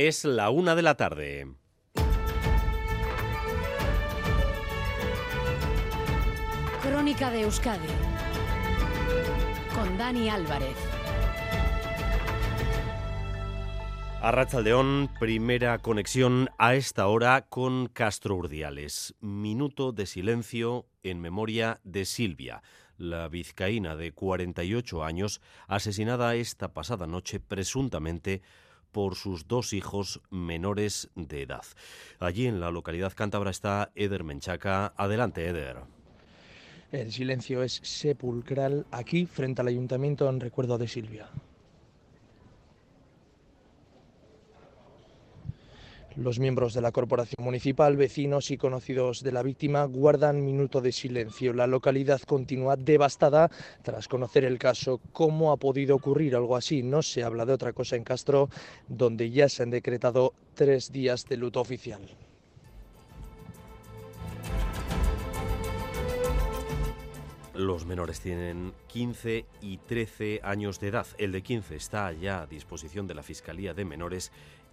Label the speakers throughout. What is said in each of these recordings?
Speaker 1: Es la una de la tarde.
Speaker 2: Crónica de Euskadi con Dani Álvarez.
Speaker 1: Arrachaldeón, primera conexión a esta hora con Castro Urdiales. Minuto de silencio en memoria de Silvia, la vizcaína de 48 años, asesinada esta pasada noche presuntamente por sus dos hijos menores de edad. Allí en la localidad cántabra está Eder Menchaca. Adelante, Eder.
Speaker 3: El silencio es sepulcral aquí frente al ayuntamiento en recuerdo de Silvia. Los miembros de la corporación municipal, vecinos y conocidos de la víctima guardan minuto de silencio. La localidad continúa devastada tras conocer el caso. ¿Cómo ha podido ocurrir algo así? No se habla de otra cosa en Castro, donde ya se han decretado tres días de luto oficial.
Speaker 1: Los menores tienen 15 y 13 años de edad. El de 15 está ya a disposición de la Fiscalía de Menores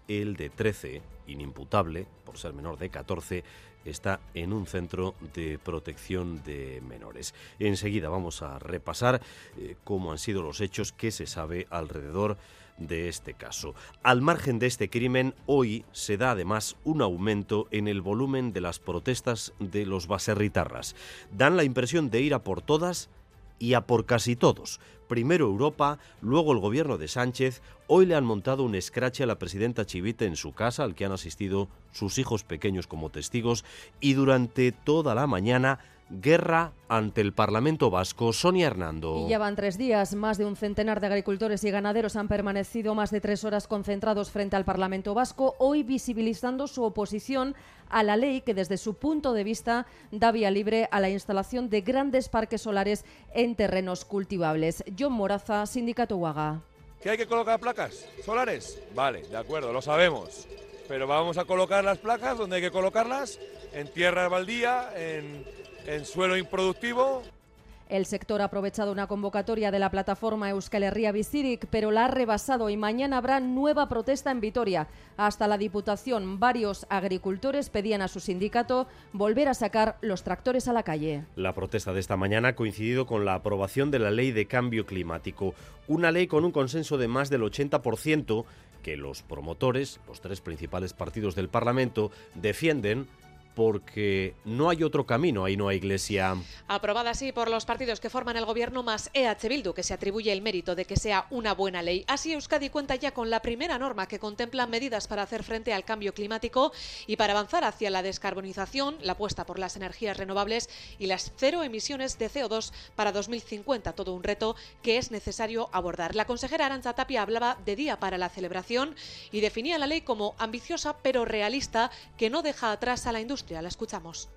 Speaker 1: el de 13, inimputable, por ser menor de 14, está en un centro de protección de menores. Enseguida vamos a repasar eh, cómo han sido los hechos que se sabe alrededor de este caso. Al margen de este crimen, hoy se da además un aumento en el volumen de las protestas de los baserritarras. Dan la impresión de ir a por todas y a por casi todos. Primero Europa, luego el gobierno de Sánchez. Hoy le han montado un escrache a la presidenta Chivite en su casa, al que han asistido sus hijos pequeños como testigos, y durante toda la mañana guerra ante el Parlamento Vasco. Sonia Hernando.
Speaker 4: Y ya van tres días. Más de un centenar de agricultores y ganaderos han permanecido más de tres horas concentrados frente al Parlamento Vasco, hoy visibilizando su oposición a la ley que desde su punto de vista da vía libre a la instalación de grandes parques solares en terrenos cultivables. John Moraza, Sindicato Huaga.
Speaker 5: ¿Que hay que colocar placas solares? Vale, de acuerdo, lo sabemos. Pero vamos a colocar las placas donde hay que colocarlas, en tierra baldía, en en suelo improductivo.
Speaker 4: El sector ha aprovechado una convocatoria de la plataforma Euskal Herria Bizirik, pero la ha rebasado y mañana habrá nueva protesta en Vitoria. Hasta la Diputación, varios agricultores pedían a su sindicato volver a sacar los tractores a la calle.
Speaker 1: La protesta de esta mañana ha coincidido con la aprobación de la Ley de Cambio Climático, una ley con un consenso de más del 80% que los promotores, los tres principales partidos del Parlamento, defienden porque no hay otro camino, ahí no hay iglesia.
Speaker 6: Aprobada así por los partidos que forman el gobierno más EH Bildu, que se atribuye el mérito de que sea una buena ley. Así Euskadi cuenta ya con la primera norma que contempla medidas para hacer frente al cambio climático y para avanzar hacia la descarbonización, la apuesta por las energías renovables y las cero emisiones de CO2 para 2050, todo un reto que es necesario abordar. La consejera Aranza Tapia hablaba de día para la celebración y definía la ley como ambiciosa pero realista que no deja atrás a la industria la escuchamos.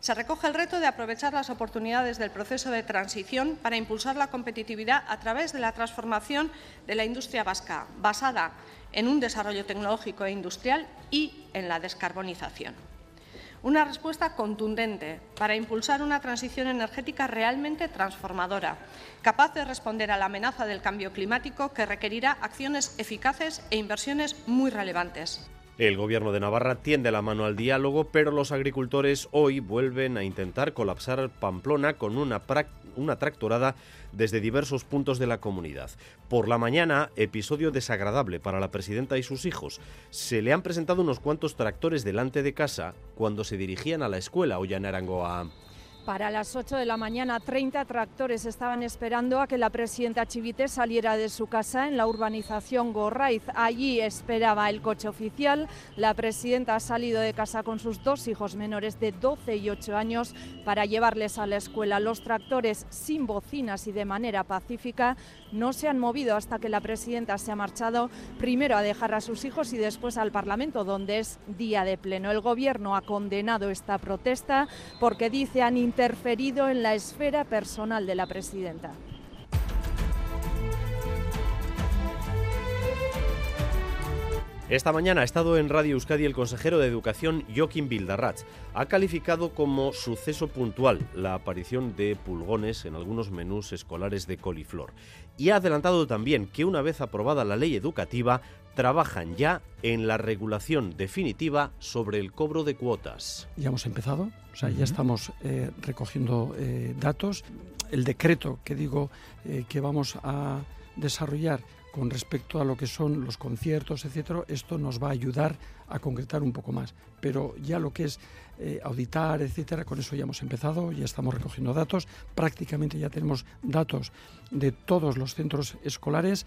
Speaker 7: Se recoge el reto de aprovechar las oportunidades del proceso de transición para impulsar la competitividad a través de la transformación de la industria vasca, basada en un desarrollo tecnológico e industrial y en la descarbonización. Una respuesta contundente para impulsar una transición energética realmente transformadora, capaz de responder a la amenaza del cambio climático que requerirá acciones eficaces e inversiones muy relevantes.
Speaker 1: El gobierno de Navarra tiende la mano al diálogo, pero los agricultores hoy vuelven a intentar colapsar Pamplona con una, una tractorada desde diversos puntos de la comunidad. Por la mañana, episodio desagradable para la presidenta y sus hijos. Se le han presentado unos cuantos tractores delante de casa cuando se dirigían a la escuela Ollanarangoa.
Speaker 8: Para las 8 de la mañana, 30 tractores estaban esperando a que la presidenta Chivite saliera de su casa en la urbanización Gorraiz. Allí esperaba el coche oficial. La presidenta ha salido de casa con sus dos hijos menores de 12 y 8 años para llevarles a la escuela. Los tractores sin bocinas y de manera pacífica no se han movido hasta que la presidenta se ha marchado primero a dejar a sus hijos y después al Parlamento, donde es día de pleno. El Gobierno ha condenado esta protesta porque dice han interferido en la esfera personal de la presidenta.
Speaker 1: Esta mañana ha estado en Radio Euskadi el consejero de Educación Joaquín Bildarratz. Ha calificado como suceso puntual la aparición de pulgones en algunos menús escolares de coliflor. Y ha adelantado también que una vez aprobada la ley educativa, trabajan ya en la regulación definitiva sobre el cobro de cuotas.
Speaker 9: Ya hemos empezado, o sea, ya estamos eh, recogiendo eh, datos. El decreto que digo eh, que vamos a desarrollar con respecto a lo que son los conciertos, etcétera, esto nos va a ayudar a concretar un poco más. Pero ya lo que es eh, auditar, etcétera, con eso ya hemos empezado, ya estamos recogiendo datos, prácticamente ya tenemos datos de todos los centros escolares.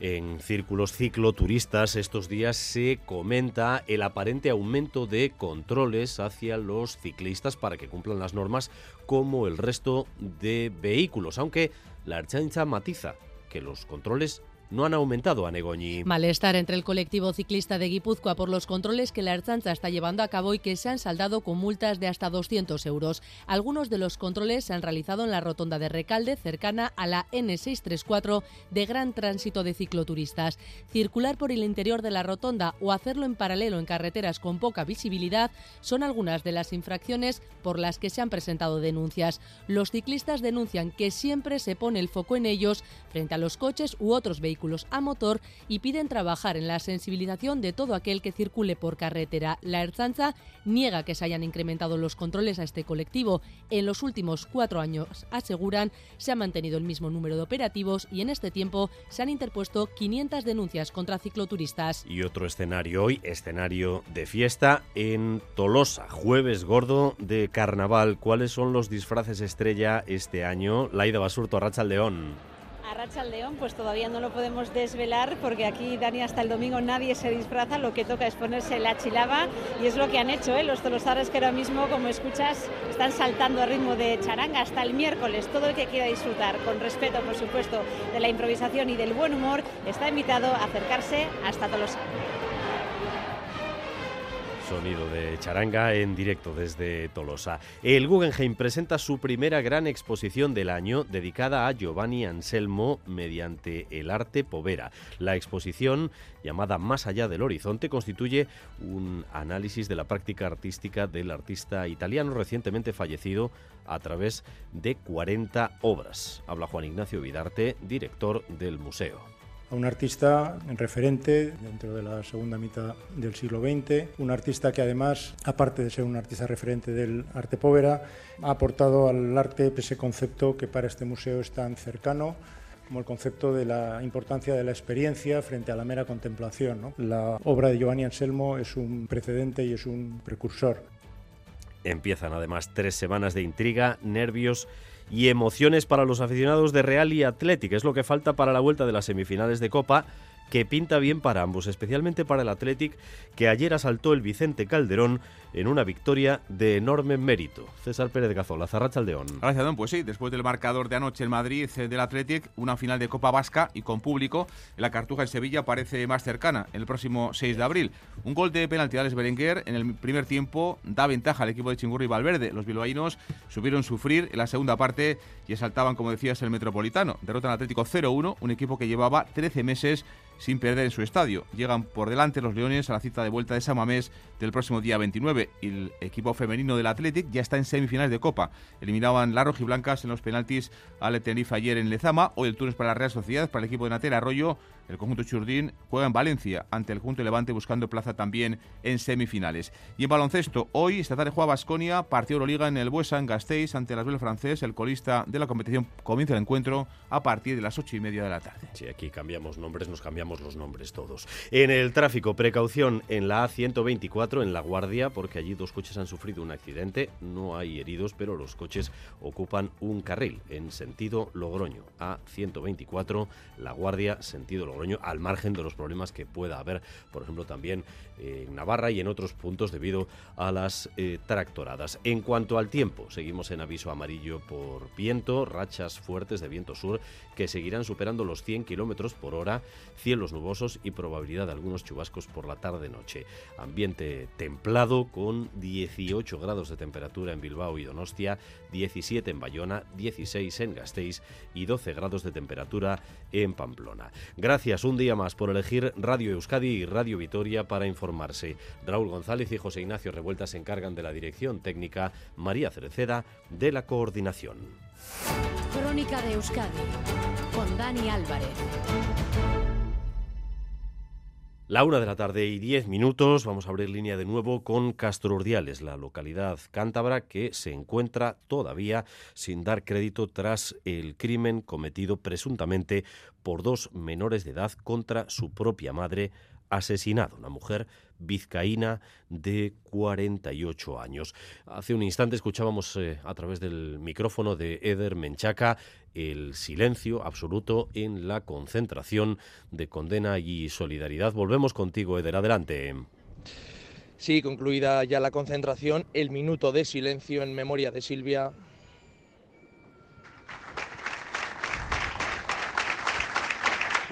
Speaker 1: En círculos cicloturistas estos días se comenta el aparente aumento de controles hacia los ciclistas para que cumplan las normas como el resto de vehículos, aunque la Archancha matiza que los controles no han aumentado a Negoñi.
Speaker 10: Malestar entre el colectivo ciclista de Guipúzcoa por los controles que la Erchancha está llevando a cabo y que se han saldado con multas de hasta 200 euros. Algunos de los controles se han realizado en la rotonda de Recalde, cercana a la N634 de gran tránsito de cicloturistas. Circular por el interior de la rotonda o hacerlo en paralelo en carreteras con poca visibilidad son algunas de las infracciones por las que se han presentado denuncias. Los ciclistas denuncian que siempre se pone el foco en ellos frente a los coches u otros vehículos a motor y piden trabajar en la sensibilización de todo aquel que circule por carretera. La Erzanza niega que se hayan incrementado los controles a este colectivo. En los últimos cuatro años, aseguran, se ha mantenido el mismo número de operativos y en este tiempo se han interpuesto 500 denuncias contra cicloturistas.
Speaker 1: Y otro escenario hoy, escenario de fiesta en Tolosa, jueves gordo de carnaval. ¿Cuáles son los disfraces estrella este año? Laida Basurto, Racha León.
Speaker 11: A Racha León, pues todavía no lo podemos desvelar porque aquí, Dani, hasta el domingo nadie se disfraza, lo que toca es ponerse la chilaba y es lo que han hecho ¿eh? los tolosares que ahora mismo, como escuchas, están saltando a ritmo de charanga hasta el miércoles. Todo el que quiera disfrutar, con respeto, por supuesto, de la improvisación y del buen humor, está invitado a acercarse hasta Tolosa.
Speaker 1: Sonido de charanga en directo desde Tolosa. El Guggenheim presenta su primera gran exposición del año dedicada a Giovanni Anselmo mediante el arte povera. La exposición, llamada Más allá del horizonte, constituye un análisis de la práctica artística del artista italiano recientemente fallecido a través de 40 obras. Habla Juan Ignacio Vidarte, director del museo
Speaker 12: a un artista referente dentro de la segunda mitad del siglo XX, un artista que además, aparte de ser un artista referente del arte povera, ha aportado al arte ese concepto que para este museo es tan cercano, como el concepto de la importancia de la experiencia frente a la mera contemplación. La obra de Giovanni Anselmo es un precedente y es un precursor.
Speaker 1: Empiezan además tres semanas de intriga, nervios y emociones para los aficionados de Real y Athletic. Es lo que falta para la vuelta de las semifinales de Copa que pinta bien para ambos, especialmente para el Athletic, que ayer asaltó el Vicente Calderón en una victoria de enorme mérito. César Pérez Gazola, Zarrachaldeón.
Speaker 13: Gracias. Pues sí, después del marcador de anoche en Madrid eh, del Athletic, una final de Copa Vasca y con público, la Cartuja en Sevilla parece más cercana el próximo 6 de abril. Un gol de penalti de Berenguer en el primer tiempo da ventaja al equipo de Chingurri y Valverde. Los bilbaínos subieron sufrir en la segunda parte y asaltaban, como decías, el Metropolitano. Derrotan Atlético 0-1, un equipo que llevaba 13 meses sin perder en su estadio. Llegan por delante los Leones a la cita de vuelta de Samamés del próximo día 29 y el equipo femenino del Athletic ya está en semifinales de Copa. Eliminaban las rojiblancas en los penaltis al Tenerife ayer en Lezama. Hoy el turno es para la Real Sociedad, para el equipo de Natera Arroyo. El conjunto Churdín juega en Valencia ante el conjunto Levante buscando plaza también en semifinales. Y en baloncesto, hoy esta tarde juega Basconia, partido Euroliga en el Buesa en Gasteiz ante las Bel francés. El colista de la competición comienza el encuentro a partir de las ocho y media de la tarde.
Speaker 1: Sí, aquí cambiamos nombres, nos cambiamos los nombres todos. En el tráfico, precaución en la A124 en La Guardia, porque allí dos coches han sufrido un accidente. No hay heridos, pero los coches ocupan un carril en sentido Logroño. A124, La Guardia, sentido Logroño al margen de los problemas que pueda haber, por ejemplo, también en Navarra y en otros puntos debido a las eh, tractoradas. En cuanto al tiempo, seguimos en aviso amarillo por viento, rachas fuertes de viento sur que seguirán superando los 100 kilómetros por hora, cielo cielos nubosos y probabilidad de algunos chubascos por la tarde-noche. Ambiente templado con 18 grados de temperatura en Bilbao y Donostia, 17 en Bayona, 16 en Gasteiz y 12 grados de temperatura en Pamplona. Gracias un día más por elegir Radio Euskadi y Radio Vitoria para informarse. Raúl González y José Ignacio Revuelta se encargan de la dirección técnica, María Cereceda de la coordinación.
Speaker 2: Crónica de Euskadi con Dani Álvarez.
Speaker 1: La una de la tarde y diez minutos, vamos a abrir línea de nuevo con Castro Urdiales, la localidad cántabra que se encuentra todavía sin dar crédito tras el crimen cometido presuntamente por dos menores de edad contra su propia madre asesinado, una mujer vizcaína de 48 años. Hace un instante escuchábamos eh, a través del micrófono de Eder Menchaca el silencio absoluto en la concentración de condena y solidaridad. Volvemos contigo, Eder, adelante.
Speaker 3: Sí, concluida ya la concentración, el minuto de silencio en memoria de Silvia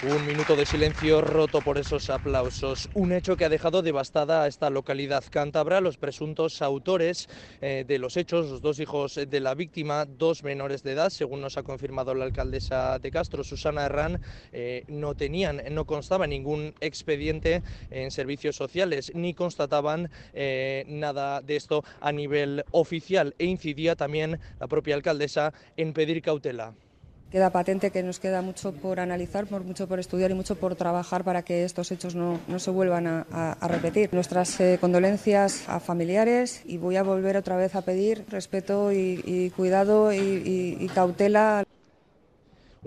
Speaker 3: Un minuto de silencio roto por esos aplausos. Un hecho que ha dejado devastada a esta localidad cántabra. Los presuntos autores eh, de los hechos, los dos hijos de la víctima, dos menores de edad, según nos ha confirmado la alcaldesa de Castro, Susana Herrán, eh, no tenían, no constaba ningún expediente en servicios sociales, ni constataban eh, nada de esto a nivel oficial. E incidía también la propia alcaldesa en pedir cautela.
Speaker 14: Queda patente que nos queda mucho por analizar, mucho por estudiar y mucho por trabajar para que estos hechos no, se vuelvan a, repetir. Nuestras eh, condolencias a familiares y voy a volver otra vez a pedir respeto y, cuidado y cautela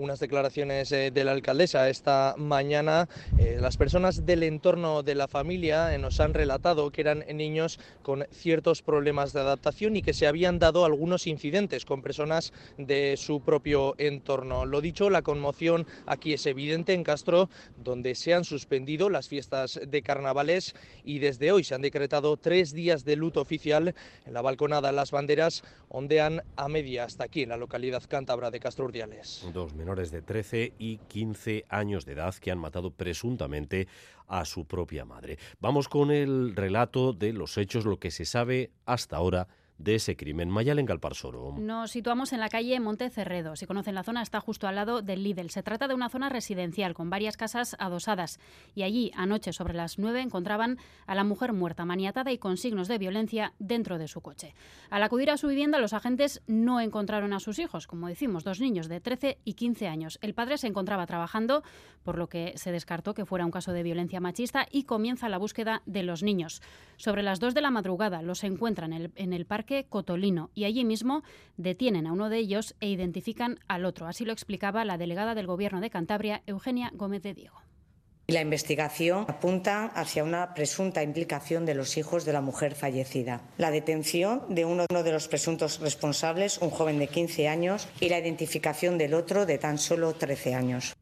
Speaker 3: unas declaraciones eh, de la alcaldesa esta mañana. Eh, las personas del entorno de la familia eh, nos han relatado que eran niños con ciertos problemas de adaptación y que se habían dado algunos incidentes con personas de su propio entorno. Lo dicho, la conmoción aquí es evidente en Castro, donde se han suspendido las fiestas de carnavales y desde hoy se han decretado tres días de luto oficial en la balconada. Las banderas ondean a media hasta aquí en la localidad cántabra de Castro Urdiales
Speaker 1: menores de 13 y 15 años de edad que han matado presuntamente a su propia madre. Vamos con el relato de los hechos, lo que se sabe hasta ahora de ese crimen. Mayalen Galparsoro.
Speaker 15: Nos situamos en la calle Monte Cerredo. Si conocen la zona, está justo al lado del Lidl. Se trata de una zona residencial con varias casas adosadas. Y allí, anoche, sobre las 9, encontraban a la mujer muerta, maniatada y con signos de violencia dentro de su coche. Al acudir a su vivienda, los agentes no encontraron a sus hijos, como decimos, dos niños de 13 y 15 años. El padre se encontraba trabajando, por lo que se descartó que fuera un caso de violencia machista y comienza la búsqueda de los niños. Sobre las 2 de la madrugada los encuentran en en el parque Cotolino y allí mismo detienen a uno de ellos e identifican al otro. Así lo explicaba la delegada del Gobierno de Cantabria, Eugenia Gómez de Diego.
Speaker 16: La investigación apunta hacia una presunta implicación de los hijos de la mujer fallecida. La detención de uno de los presuntos responsables, un joven de 15 años, y la identificación del otro de tan solo 13 años.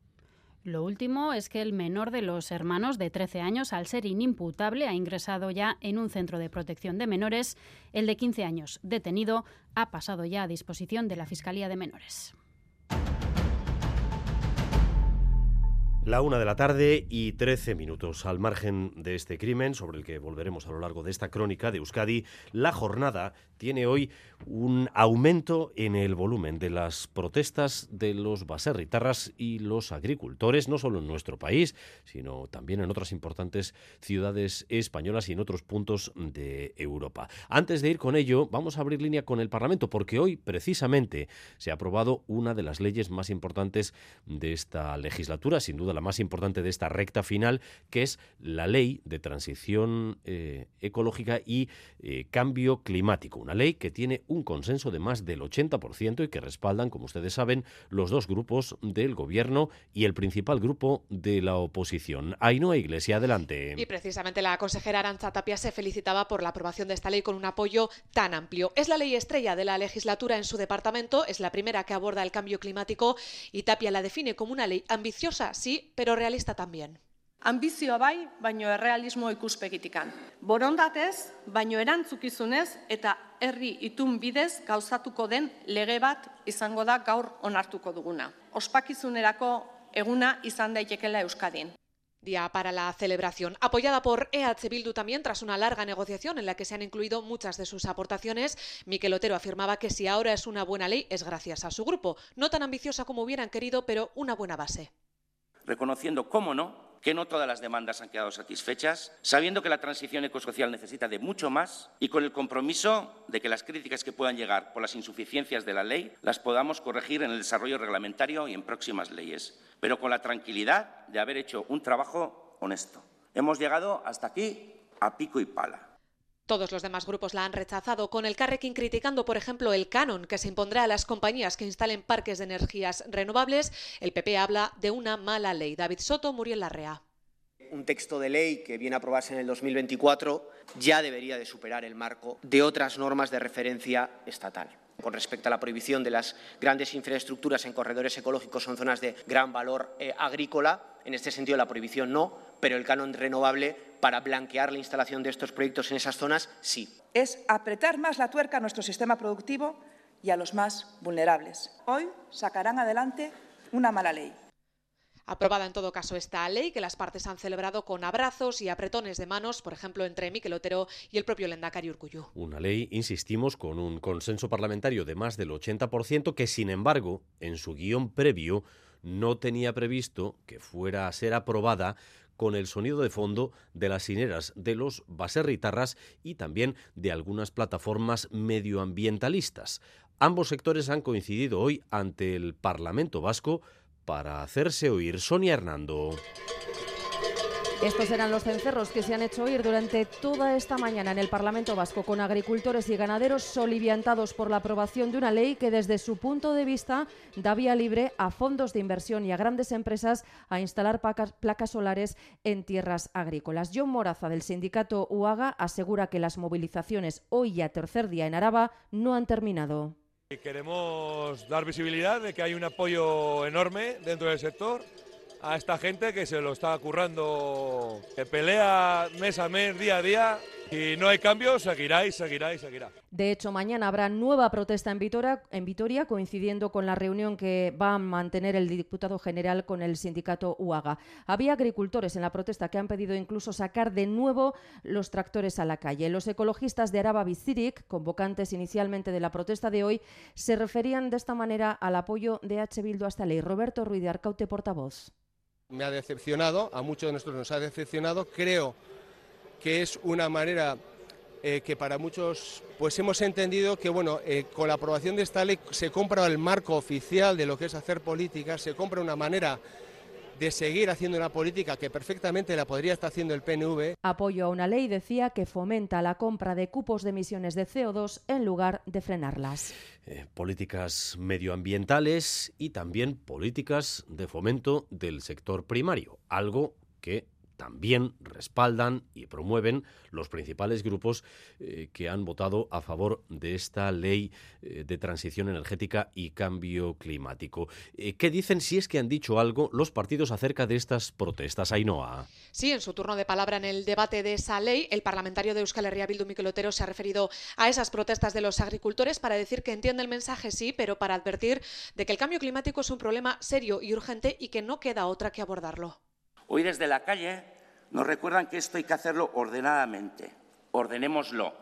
Speaker 15: Lo último es que el menor de los hermanos de 13 años, al ser inimputable, ha ingresado ya en un centro de protección de menores. El de 15 años, detenido, ha pasado ya a disposición de la Fiscalía de Menores.
Speaker 1: La una de la tarde y 13 minutos. Al margen de este crimen, sobre el que volveremos a lo largo de esta crónica de Euskadi, la jornada tiene hoy un aumento en el volumen de las protestas de los baserritarras y los agricultores, no solo en nuestro país, sino también en otras importantes ciudades españolas y en otros puntos de Europa. Antes de ir con ello, vamos a abrir línea con el Parlamento, porque hoy precisamente se ha aprobado una de las leyes más importantes de esta legislatura, sin duda la más importante de esta recta final, que es la ley de transición eh, ecológica y eh, cambio climático una ley que tiene un consenso de más del 80% y que respaldan, como ustedes saben, los dos grupos del gobierno y el principal grupo de la oposición. Ainhoa Iglesia, adelante.
Speaker 6: Y precisamente la consejera Aranza Tapia se felicitaba por la aprobación de esta ley con un apoyo tan amplio. Es la ley estrella de la legislatura en su departamento, es la primera que aborda el cambio climático y Tapia la define como una ley ambiciosa, sí, pero realista también.
Speaker 7: Ambizioa bai, baino errealismo ikuspegitikan. Borondatez, baino erantzukizunez eta herri itun bidez gauzatuko den lege bat izango da gaur onartuko duguna. Ospakizunerako eguna izan daitekela Euskadin.
Speaker 6: día para la celebración. Apoyada por EH Bildu también, tras una larga negociación en la que se han incluido muchas de sus aportaciones, Miquel Otero afirmaba que si ahora es una buena ley es gracias a su grupo. No tan ambiciosa como hubieran querido, pero una buena base.
Speaker 17: Reconociendo, cómo no, que no todas las demandas han quedado satisfechas, sabiendo que la transición ecosocial necesita de mucho más y con el compromiso de que las críticas que puedan llegar por las insuficiencias de la ley las podamos corregir en el desarrollo reglamentario y en próximas leyes, pero con la tranquilidad de haber hecho un trabajo honesto. Hemos llegado hasta aquí a pico y pala.
Speaker 6: Todos los demás grupos la han rechazado, con el Carrequín criticando, por ejemplo, el canon que se impondrá a las compañías que instalen parques de energías renovables. El PP habla de una mala ley. David Soto, Muriel Larrea.
Speaker 18: Un texto de ley que viene a aprobarse en el 2024 ya debería de superar el marco de otras normas de referencia estatal con respecto a la prohibición de las grandes infraestructuras en corredores ecológicos son zonas de gran valor eh, agrícola. En este sentido, la prohibición no, pero el canon renovable para blanquear la instalación de estos proyectos en esas zonas sí.
Speaker 19: Es apretar más la tuerca a nuestro sistema productivo y a los más vulnerables. Hoy sacarán adelante una mala ley.
Speaker 6: Aprobada en todo caso esta ley que las partes han celebrado con abrazos y apretones de manos, por ejemplo, entre Miquel Otero y el propio Lendakari Urcuyu.
Speaker 1: Una ley, insistimos, con un consenso parlamentario de más del 80% que, sin embargo, en su guion previo no tenía previsto que fuera a ser aprobada con el sonido de fondo de las sineras de los baserritarras y también de algunas plataformas medioambientalistas. Ambos sectores han coincidido hoy ante el Parlamento vasco para hacerse oír. Sonia Hernando.
Speaker 4: Estos eran los cencerros que se han hecho oír durante toda esta mañana en el Parlamento Vasco con agricultores y ganaderos soliviantados por la aprobación de una ley que desde su punto de vista da vía libre a fondos de inversión y a grandes empresas a instalar placas solares en tierras agrícolas. John Moraza del sindicato UAGA asegura que las movilizaciones hoy ya tercer día en Araba no han terminado.
Speaker 5: Queremos dar visibilidad de que hay un apoyo enorme dentro del sector a esta gente que se lo está currando, que pelea mes a mes, día a día. Y no hay cambio, seguirá y seguirá y seguirá.
Speaker 4: De hecho, mañana habrá nueva protesta en Vitoria, en Vitoria, coincidiendo con la reunión que va a mantener el diputado general con el sindicato UAGA. Había agricultores en la protesta que han pedido incluso sacar de nuevo los tractores a la calle. Los ecologistas de Araba Bizirik, convocantes inicialmente de la protesta de hoy, se referían de esta manera al apoyo de H. Bildu a esta ley. Roberto Ruiz de Arcaute, portavoz
Speaker 20: me ha decepcionado, a muchos de nosotros nos ha decepcionado. Creo que es una manera eh, que para muchos pues hemos entendido que bueno eh, con la aprobación de esta ley se compra el marco oficial de lo que es hacer política, se compra una manera de seguir haciendo una política que perfectamente la podría estar haciendo el PNV.
Speaker 4: Apoyo a una ley, decía, que fomenta la compra de cupos de emisiones de CO2 en lugar de frenarlas.
Speaker 1: Eh, políticas medioambientales y también políticas de fomento del sector primario, algo que también respaldan y promueven los principales grupos eh, que han votado a favor de esta ley eh, de transición energética y cambio climático. Eh, ¿Qué dicen, si es que han dicho algo, los partidos acerca de estas protestas? Ainhoa.
Speaker 6: Sí, en su turno de palabra en el debate de esa ley, el parlamentario de Euskal Herria Bildu, Miquel Otero, se ha referido a esas protestas de los agricultores para decir que entiende el mensaje, sí, pero para advertir de que el cambio climático es un problema serio y urgente y que no queda otra que abordarlo.
Speaker 17: Hoy desde la calle nos recuerdan que esto hay que hacerlo ordenadamente. Ordenémoslo.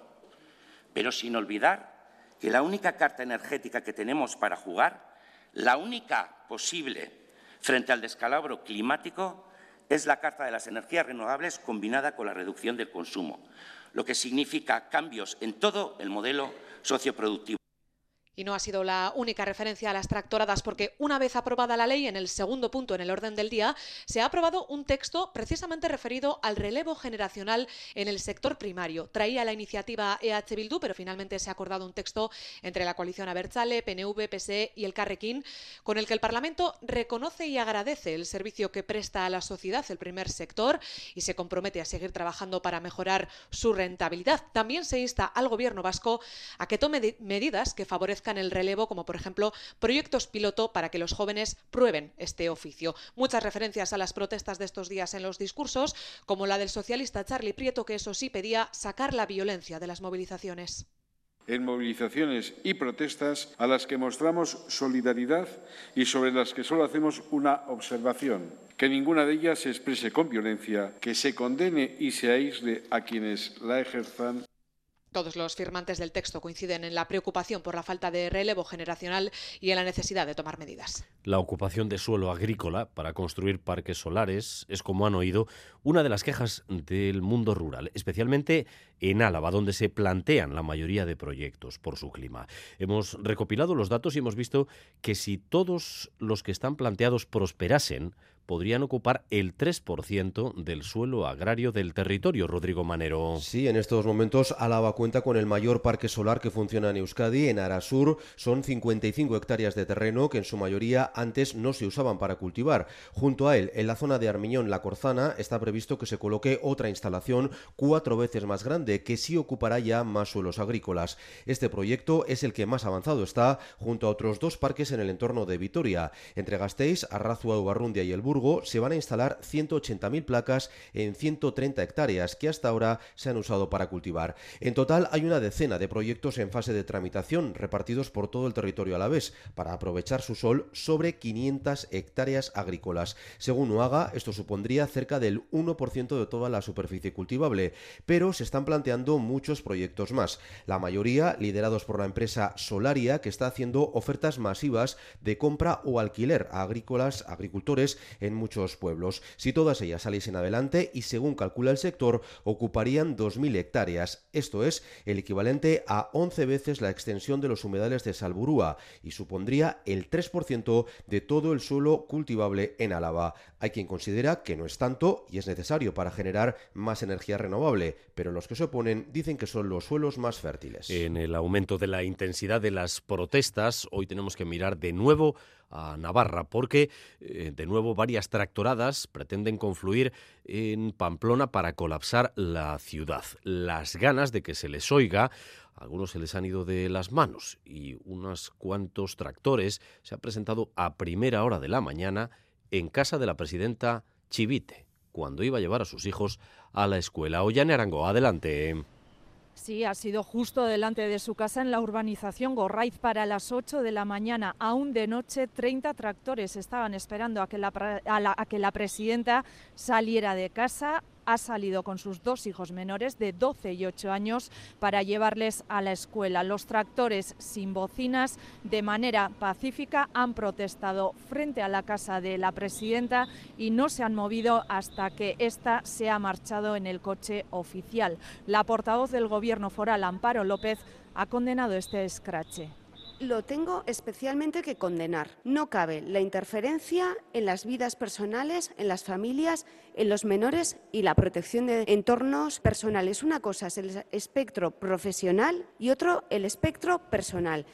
Speaker 17: Pero sin olvidar que la única carta energética que tenemos para jugar, la única posible frente al descalabro climático, es la carta de las energías renovables combinada con la reducción del consumo, lo que significa cambios en todo el modelo socioproductivo.
Speaker 6: Y no ha sido la única referencia a las tractoradas, porque una vez aprobada la ley, en el segundo punto en el orden del día, se ha aprobado un texto precisamente referido al relevo generacional en el sector primario. Traía la iniciativa EH Bildu, pero finalmente se ha acordado un texto entre la coalición Abertzale, PNV, PSE y el Carrequín, con el que el Parlamento reconoce y agradece el servicio que presta a la sociedad el primer sector y se compromete a seguir trabajando para mejorar su rentabilidad. También se insta al Gobierno vasco a que tome medidas que favorezcan en el relevo, como por ejemplo proyectos piloto para que los jóvenes prueben este oficio. Muchas referencias a las protestas de estos días en los discursos, como la del socialista Charlie Prieto, que eso sí pedía sacar la violencia de las movilizaciones
Speaker 21: en movilizaciones y protestas a las que mostramos solidaridad y sobre las que solo hacemos una observación. que ninguna de ellas se exprese con violencia, que se condene y se aísle a quienes la ejerzan
Speaker 6: todos los firmantes del texto coinciden en la preocupación por la falta de relevo generacional y en la necesidad de tomar medidas.
Speaker 1: La ocupación de suelo agrícola para construir parques solares es, como han oído, una de las quejas del mundo rural, especialmente en Álava, donde se plantean la mayoría de proyectos por su clima. Hemos recopilado los datos y hemos visto que si todos los que están planteados prosperasen, podrían ocupar el 3% del suelo agrario del territorio, Rodrigo Manero.
Speaker 22: Sí, en estos momentos Álava cuenta con el mayor parque solar que funciona en Euskadi. En Arasur son 55 hectáreas de terreno que en su mayoría antes no se usaban para cultivar. Junto a él, en la zona de Armiñón, La Corzana, está previsto que se coloque otra instalación cuatro veces más grande que sí ocupará ya más suelos agrícolas. Este proyecto es el que más avanzado está junto a otros dos parques en el entorno de Vitoria. Entre Gasteiz, Arrazua, Ubarrundia y El Burgo se van a instalar 180.000 placas en 130 hectáreas que hasta ahora se han usado para cultivar. En total hay una decena de proyectos en fase de tramitación repartidos por todo el territorio a la vez para aprovechar su sol sobre 500 hectáreas agrícolas. Según UAGA, esto supondría cerca del 1% de toda la superficie cultivable, pero se están planteando muchos proyectos más, la mayoría liderados por la empresa Solaria que está haciendo ofertas masivas de compra o alquiler a agrícolas, agricultores en muchos pueblos. Si todas ellas saliesen adelante y según calcula el sector, ocuparían 2.000 hectáreas. Esto es el equivalente a 11 veces la extensión de los humedales de Salburúa y supondría el 3% de todo el suelo cultivable en Álava. Hay quien considera que no es tanto y es necesario para generar más energía renovable, pero los que se oponen dicen que son los suelos más fértiles.
Speaker 1: En el aumento de la intensidad de las protestas, hoy tenemos que mirar de nuevo a Navarra, porque eh, de nuevo varias tractoradas pretenden confluir en Pamplona para colapsar la ciudad. Las ganas de que se les oiga algunos se les han ido de las manos y unos cuantos tractores se han presentado a primera hora de la mañana en casa de la presidenta Chivite, cuando iba a llevar a sus hijos a la escuela. Ollane Arango, adelante.
Speaker 23: Sí, ha sido justo delante de su casa en la urbanización Gorraiz para las 8 de la mañana. Aún de noche, 30 tractores estaban esperando a que la, a que la presidenta saliera de casa ha salido con sus dos hijos menores de 12 y 8 años para llevarles a la escuela. Los tractores sin bocinas de manera pacífica han protestado frente a la casa de la presidenta y no se han movido hasta que ésta se ha marchado en el coche oficial. La portavoz del gobierno foral, Amparo López, ha condenado este escrache
Speaker 24: lo tengo especialmente que condenar. No cabe la interferencia en las vidas personales, en las familias, en los menores y la protección de entornos personales. Una cosa es el espectro profesional y otro el espectro personal.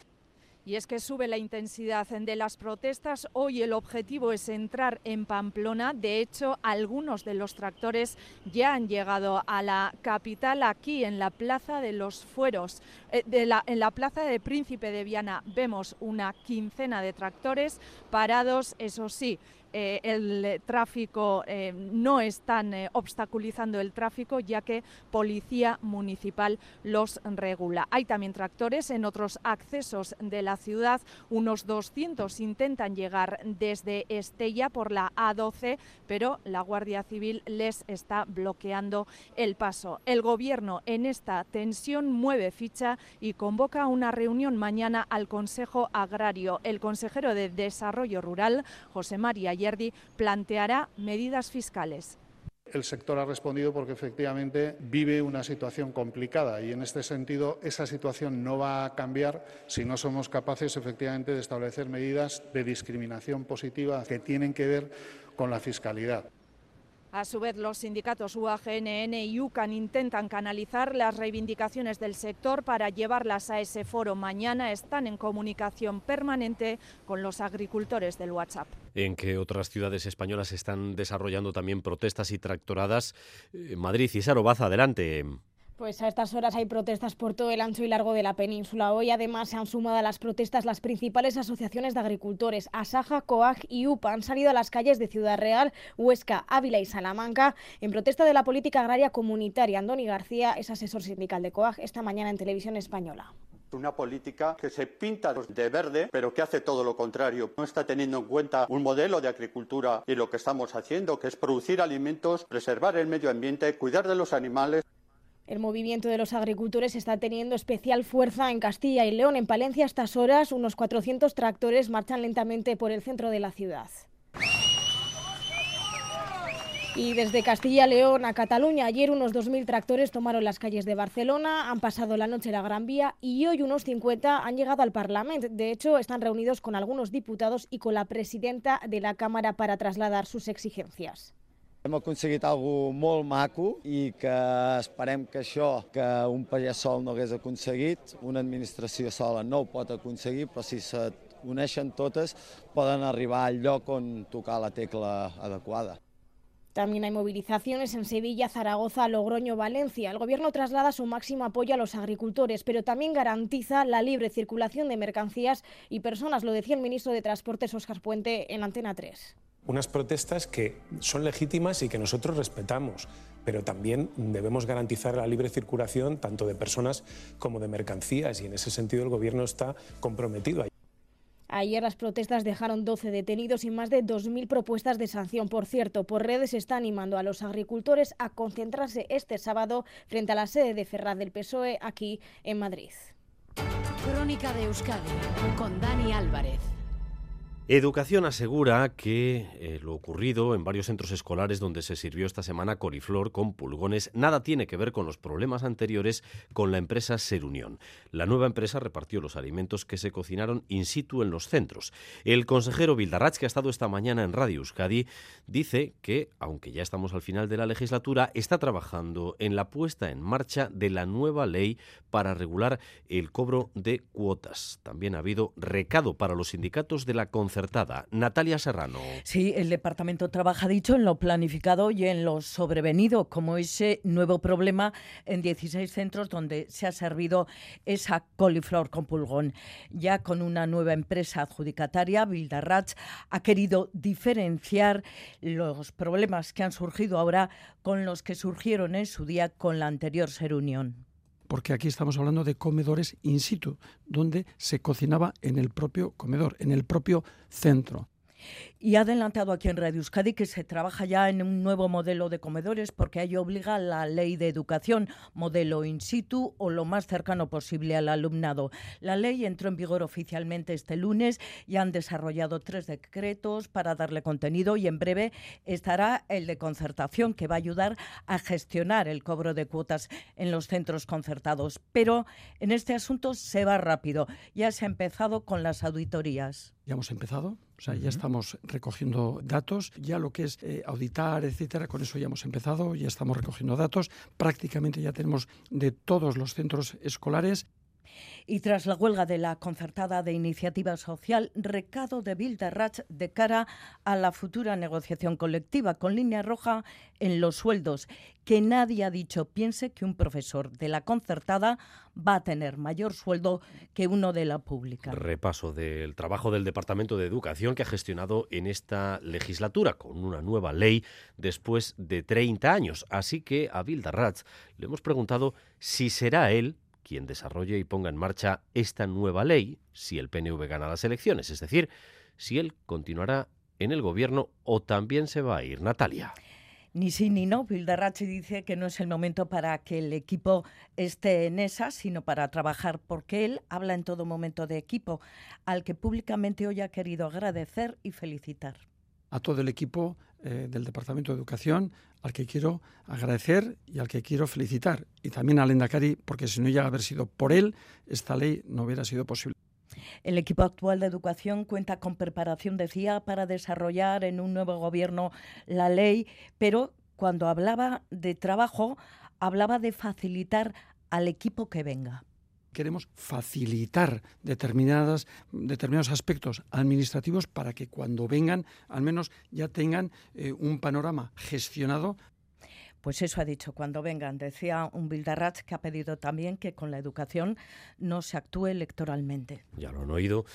Speaker 23: Y es que sube la intensidad de las protestas. Hoy el objetivo es entrar en Pamplona. De hecho, algunos de los tractores ya han llegado a la capital, aquí en la Plaza de los Fueros. Eh, en la Plaza de Príncipe de Viana vemos una quincena de tractores parados, eso sí, eh, el tráfico eh, no están obstaculizando el tráfico ya que Policía Municipal los regula. Hay también tractores en otros accesos de la ciudad. Unos 200 intentan llegar desde Estella por la A12, pero la Guardia Civil les está bloqueando el paso. El Gobierno en esta tensión mueve ficha y convoca una reunión mañana al Consejo Agrario. El consejero de Desarrollo Rural, José María planteará medidas fiscales.
Speaker 25: El sector ha respondido porque efectivamente vive una situación complicada y en este sentido esa situación no va a cambiar si no somos capaces efectivamente de establecer medidas de discriminación positiva que tienen que ver con la fiscalidad.
Speaker 23: A su vez, los sindicatos UAGNN y UCAN intentan canalizar las reivindicaciones del sector para llevarlas a ese foro. Mañana están en comunicación permanente con los agricultores del WhatsApp.
Speaker 1: En que otras ciudades españolas están desarrollando también protestas y tractoradas. Eh, Madrid y Sarobaza, adelante.
Speaker 26: Pues a estas horas hay protestas por todo el ancho y largo de la península. Hoy además se han sumado a las protestas las principales asociaciones de agricultores. Asaja, COAG y UPA han salido a las calles de Ciudad Real, Huesca, Ávila y Salamanca en protesta de la política agraria comunitaria. Andoni García es asesor sindical de COAG esta mañana en televisión española
Speaker 27: Una política que se pinta de verde, pero que hace todo lo contrario. No está teniendo en cuenta un modelo de agricultura y lo que estamos haciendo, que es producir alimentos, preservar el medio ambiente, cuidar de los animales.
Speaker 26: El movimiento de los agricultores está teniendo especial fuerza en Castilla y León. En Palencia, a estas horas, unos 400 tractores marchan lentamente por el centro de la ciudad. Y desde Castilla y León a Cataluña, ayer unos 2.000 tractores tomaron las calles de Barcelona, han pasado la noche en la Gran Vía y hoy unos 50 han llegado al Parlamento. De hecho, están reunidos con algunos diputados y con la presidenta de la Cámara para trasladar sus exigencias.
Speaker 28: Hem aconseguit algo molt maco i que esperem que això, que un pagès sol no hagués aconseguit, una administració sola no ho pot aconseguir, però si s'uneixen totes poden arribar al lloc on tocar la tecla adequada.
Speaker 26: También hay movilizaciones en Sevilla, Zaragoza, Logroño, Valencia. El Gobierno traslada su máximo apoyo a los agricultores, pero también garantiza la libre circulación de mercancías y personas, lo decía el ministro de Transportes, Óscar Puente, en Antena 3.
Speaker 29: Unas protestas que son legítimas y que nosotros respetamos, pero también debemos garantizar la libre circulación tanto de personas como de mercancías y en ese sentido el Gobierno está comprometido.
Speaker 26: Ayer las protestas dejaron 12 detenidos y más de 2.000 propuestas de sanción. Por cierto, por redes se está animando a los agricultores a concentrarse este sábado frente a la sede de Ferraz del PSOE aquí en Madrid.
Speaker 2: Crónica de Euskadi con Dani Álvarez.
Speaker 1: Educación asegura que eh, lo ocurrido en varios centros escolares donde se sirvió esta semana coliflor con pulgones nada tiene que ver con los problemas anteriores con la empresa Serunión. La nueva empresa repartió los alimentos que se cocinaron in situ en los centros. El consejero Vildarrach, que ha estado esta mañana en Radio Euskadi, dice que, aunque ya estamos al final de la legislatura, está trabajando en la puesta en marcha de la nueva ley para regular el cobro de cuotas. También ha habido recado para los sindicatos de la Natalia Serrano.
Speaker 30: Sí, el departamento trabaja, dicho, en lo planificado y en lo sobrevenido, como ese nuevo problema en 16 centros donde se ha servido esa coliflor con pulgón. Ya con una nueva empresa adjudicataria, Bildarratz, ha querido diferenciar los problemas que han surgido ahora con los que surgieron en su día con la anterior Serunión
Speaker 9: porque aquí estamos hablando de comedores in situ, donde se cocinaba en el propio comedor, en el propio centro.
Speaker 30: Y ha adelantado aquí en Radio Euskadi que se trabaja ya en un nuevo modelo de comedores porque ahí obliga la ley de educación, modelo in situ o lo más cercano posible al alumnado. La ley entró en vigor oficialmente este lunes y han desarrollado tres decretos para darle contenido y en breve estará el de concertación que va a ayudar a gestionar el cobro de cuotas en los centros concertados. Pero en este asunto se va rápido. Ya se ha empezado con las auditorías.
Speaker 9: Ya hemos empezado, o sea, ya estamos recogiendo datos, ya lo que es eh, auditar, etcétera, con eso ya hemos empezado, ya estamos recogiendo datos, prácticamente ya tenemos de todos los centros escolares
Speaker 30: y tras la huelga de la concertada de iniciativa social, recado de Bilderratz de cara a la futura negociación colectiva con línea roja en los sueldos. Que nadie ha dicho piense que un profesor de la concertada va a tener mayor sueldo que uno de la pública.
Speaker 1: Repaso del trabajo del Departamento de Educación que ha gestionado en esta legislatura con una nueva ley después de 30 años. Así que a Bilderratz le hemos preguntado si será él quien desarrolle y ponga en marcha esta nueva ley si el PNV gana las elecciones, es decir, si él continuará en el gobierno o también se va a ir. Natalia.
Speaker 30: Ni sí ni no. Bildarrachi dice que no es el momento para que el equipo esté en esa, sino para trabajar, porque él habla en todo momento de equipo, al que públicamente hoy ha querido agradecer y felicitar.
Speaker 9: A todo el equipo eh, del Departamento de Educación, al que quiero agradecer y al que quiero felicitar. Y también al Endacari, porque si no llega a haber sido por él, esta ley no hubiera sido posible.
Speaker 30: El equipo actual de educación cuenta con preparación, decía, para desarrollar en un nuevo gobierno la ley, pero cuando hablaba de trabajo, hablaba de facilitar al equipo que venga
Speaker 9: queremos facilitar determinadas, determinados aspectos administrativos para que cuando vengan al menos ya tengan eh, un panorama gestionado
Speaker 30: pues eso ha dicho, cuando vengan. Decía un Bildarratz que ha pedido también que con la educación no se actúe electoralmente.
Speaker 1: Ya lo han oído.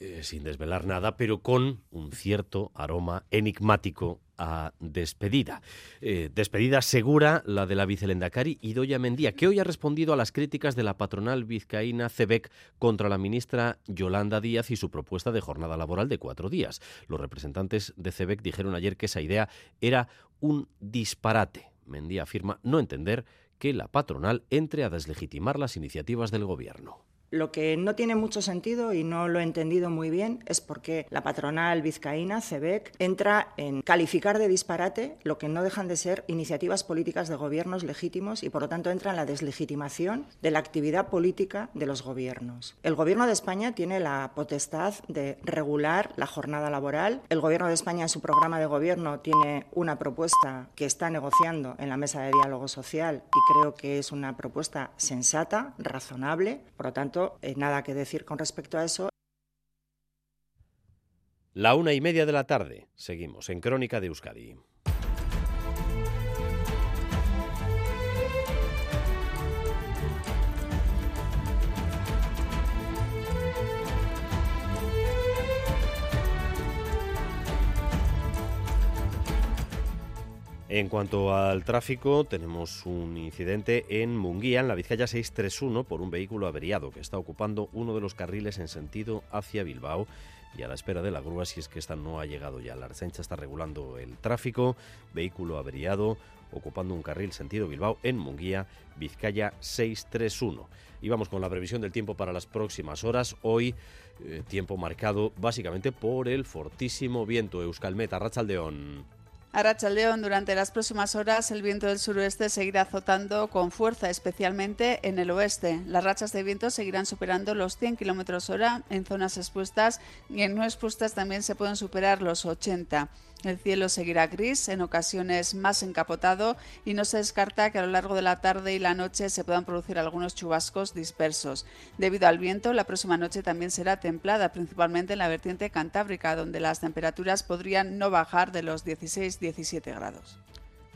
Speaker 1: Eh, sin desvelar nada, pero con un cierto aroma enigmático a despedida. Eh, despedida segura la de la vicelendacari Idoya Mendía, que hoy ha respondido a las críticas de la patronal vizcaína CEBEC contra la ministra Yolanda Díaz y su propuesta de jornada laboral de cuatro días. Los representantes de CEBEC dijeron ayer que esa idea era un disparate. Mendía afirma no entender que la patronal entre a deslegitimar las iniciativas del gobierno.
Speaker 31: Lo que no tiene mucho sentido y no lo he entendido muy bien es por qué la patronal vizcaína, CEBEC, entra en calificar de disparate lo que no dejan de ser iniciativas políticas de gobiernos legítimos y, por lo tanto, entra en la deslegitimación de la actividad política de los gobiernos. El Gobierno de España tiene la potestad de regular la jornada laboral. El Gobierno de España, en su programa de gobierno, tiene una propuesta que está negociando en la mesa de diálogo social y creo que es una propuesta sensata, razonable. Por lo tanto, eh, nada que decir con respecto a eso.
Speaker 1: La una y media de la tarde. Seguimos en Crónica de Euskadi. En cuanto al tráfico, tenemos un incidente en Munguía, en la Vizcaya 631, por un vehículo averiado que está ocupando uno de los carriles en sentido hacia Bilbao y a la espera de la grúa si es que esta no ha llegado ya. La Archancha está regulando el tráfico, vehículo averiado ocupando un carril sentido Bilbao en Munguía, Vizcaya 631. Y vamos con la previsión del tiempo para las próximas horas. Hoy, eh, tiempo marcado básicamente por el fortísimo viento Euskalmet, Rachaldeón.
Speaker 32: A León, durante las próximas horas el viento del suroeste seguirá azotando con fuerza, especialmente en el oeste. Las rachas de viento seguirán superando los 100 km hora en zonas expuestas y en no expuestas también se pueden superar los 80. El cielo seguirá gris, en ocasiones más encapotado, y no se descarta que a lo largo de la tarde y la noche se puedan producir algunos chubascos dispersos. Debido al viento, la próxima noche también será templada, principalmente en la vertiente cantábrica, donde las temperaturas podrían no bajar de los 16-17 grados.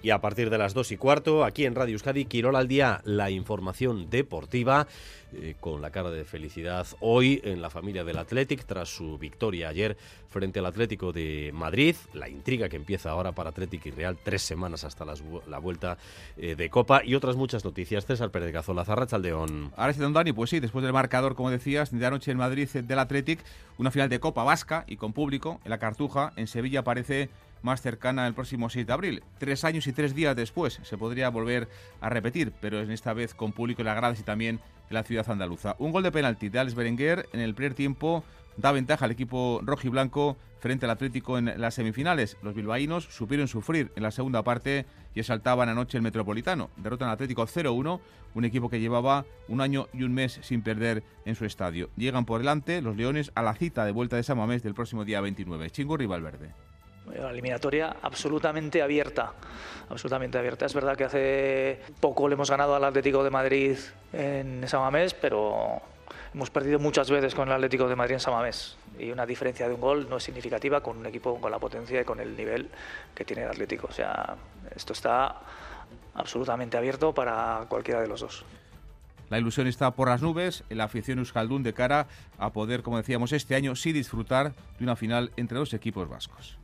Speaker 1: Y a partir de las 2 y cuarto, aquí en Radio Euskadi, Quirol al día, la información deportiva, eh, con la cara de felicidad hoy en la familia del Athletic, tras su victoria ayer frente al Atlético de Madrid. La intriga que empieza ahora para Athletic y Real, tres semanas hasta la vuelta eh, de Copa y otras muchas noticias. César Pérez de Cazola, Zarrachaldeón.
Speaker 13: Ahora sí, don Dani, pues sí, después del marcador, como decías, de anoche en Madrid del Athletic, una final de Copa Vasca y con público en la Cartuja. En Sevilla aparece más cercana el próximo 6 de abril. Tres años y tres días después se podría volver a repetir, pero en esta vez con público en la gradas y también en la ciudad andaluza. Un gol de penalti de Alex Berenguer en el primer tiempo da ventaja al equipo rojo y blanco frente al Atlético en las semifinales. Los bilbaínos supieron sufrir en la segunda parte y exaltaban anoche el Metropolitano. Derrotan al Atlético 0-1, un equipo que llevaba un año y un mes sin perder en su estadio. Llegan por delante los Leones a la cita de vuelta de Samamés del próximo día 29. Chingo Valverde.
Speaker 33: Una eliminatoria absolutamente abierta, absolutamente abierta. Es verdad que hace poco le hemos ganado al Atlético de Madrid en Samamés, pero hemos perdido muchas veces con el Atlético de Madrid en Samamés y una diferencia de un gol no es significativa con un equipo con la potencia y con el nivel que tiene el Atlético. O sea, esto está absolutamente abierto para cualquiera de los dos.
Speaker 13: La ilusión está por las nubes, la afición Euskaldun de cara a poder, como decíamos, este año sí disfrutar de una final entre dos equipos vascos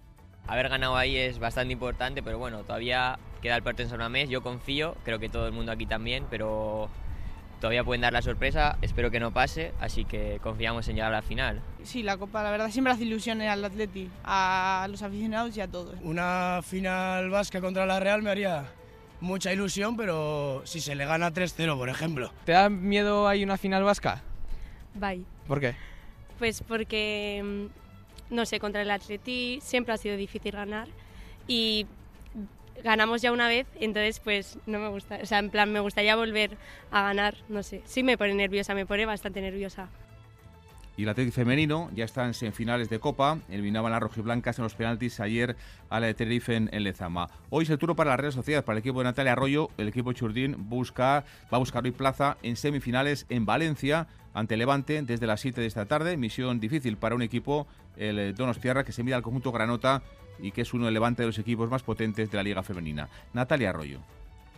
Speaker 34: haber ganado ahí es bastante importante, pero bueno, todavía queda el partido en mes. Yo confío, creo que todo el mundo aquí también, pero todavía pueden dar la sorpresa. Espero que no pase, así que confiamos en llegar a la final.
Speaker 35: Sí, la Copa, la verdad, siempre hace ilusión al Atleti, a los aficionados y a todos.
Speaker 36: Una final vasca contra la Real me haría mucha ilusión, pero si se le gana 3-0, por ejemplo.
Speaker 37: ¿Te da miedo ahí una final vasca?
Speaker 38: Bye.
Speaker 37: ¿Por qué?
Speaker 38: Pues porque mm, no sé, contra el Atleti siempre ha sido difícil ganar y ganamos ya una vez, entonces pues no me gusta, o sea, en plan me gustaría volver a ganar, no sé, sí me pone nerviosa, me pone bastante nerviosa.
Speaker 13: Y el Atlético femenino ya está en semifinales de Copa. Eliminaban a rojiblancas en los penaltis ayer a la de Tenerife en, Lezama. Hoy es el turno para la Real Sociedad, para el equipo de Natalia Arroyo. El equipo Churdín busca, va a buscar hoy plaza en semifinales en Valencia ante Levante desde las 7 de esta tarde. Misión difícil para un equipo, el Donostiarra, que se mide al conjunto Granota y que es uno del Levante de los equipos más potentes de la Liga Femenina. Natalia Arroyo.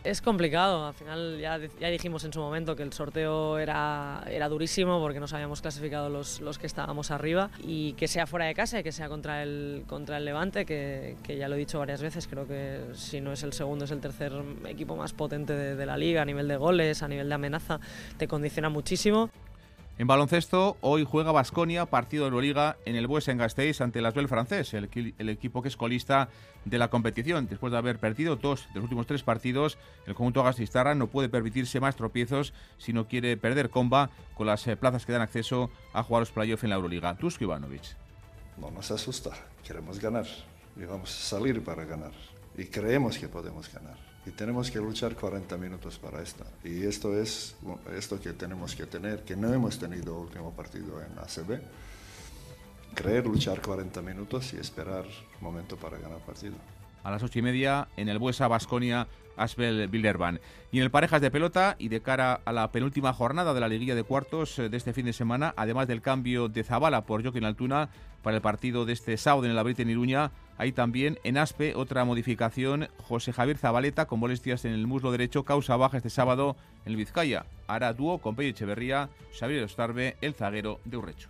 Speaker 39: Es complicado, al final ya, ya, dijimos en su momento que el sorteo era, era durísimo porque nos habíamos clasificado los, los, que estábamos arriba y que sea fuera de casa y que sea contra el, contra el Levante, que, que, ya lo he dicho varias veces, creo que si no es el segundo es el tercer equipo más potente de, de la liga a nivel de goles, a nivel de amenaza, te condiciona muchísimo.
Speaker 13: En baloncesto, hoy juega Basconia, partido de Euroliga en el Bues en Gasteiz ante el Asbel francés, el, el, equipo que es colista de la competición. Después de haber perdido dos de los últimos tres partidos, el conjunto gasteiztarra no puede permitirse más tropiezos si no quiere perder comba con las eh, plazas que dan acceso a jugar los playoffs en la Euroliga. Tusko Ivanovic.
Speaker 40: No nos asusta, queremos ganar y vamos a salir para ganar y creemos que podemos ganar y tenemos que luchar 40 minutos para esto. Y esto es esto que tenemos que tener, que no hemos tenido último partido en ACB. Creer, luchar 40 minutos y esperar momento para ganar partido.
Speaker 13: A las ocho y media en el Buesa Basconia Asbel Bilderban. Y en el parejas de pelota y de cara a la penúltima jornada de la liguilla de cuartos de este fin de semana, además del cambio de Zabala por Joaquín Altuna para el partido de este sábado en el Abril en Iruña, hay también en Aspe otra modificación. José Javier Zabaleta con molestias en el muslo derecho, causa baja este sábado en el Vizcaya. Hará dúo con Pello Echeverría, Xavier Ostarbe, el zaguero de Urrecho.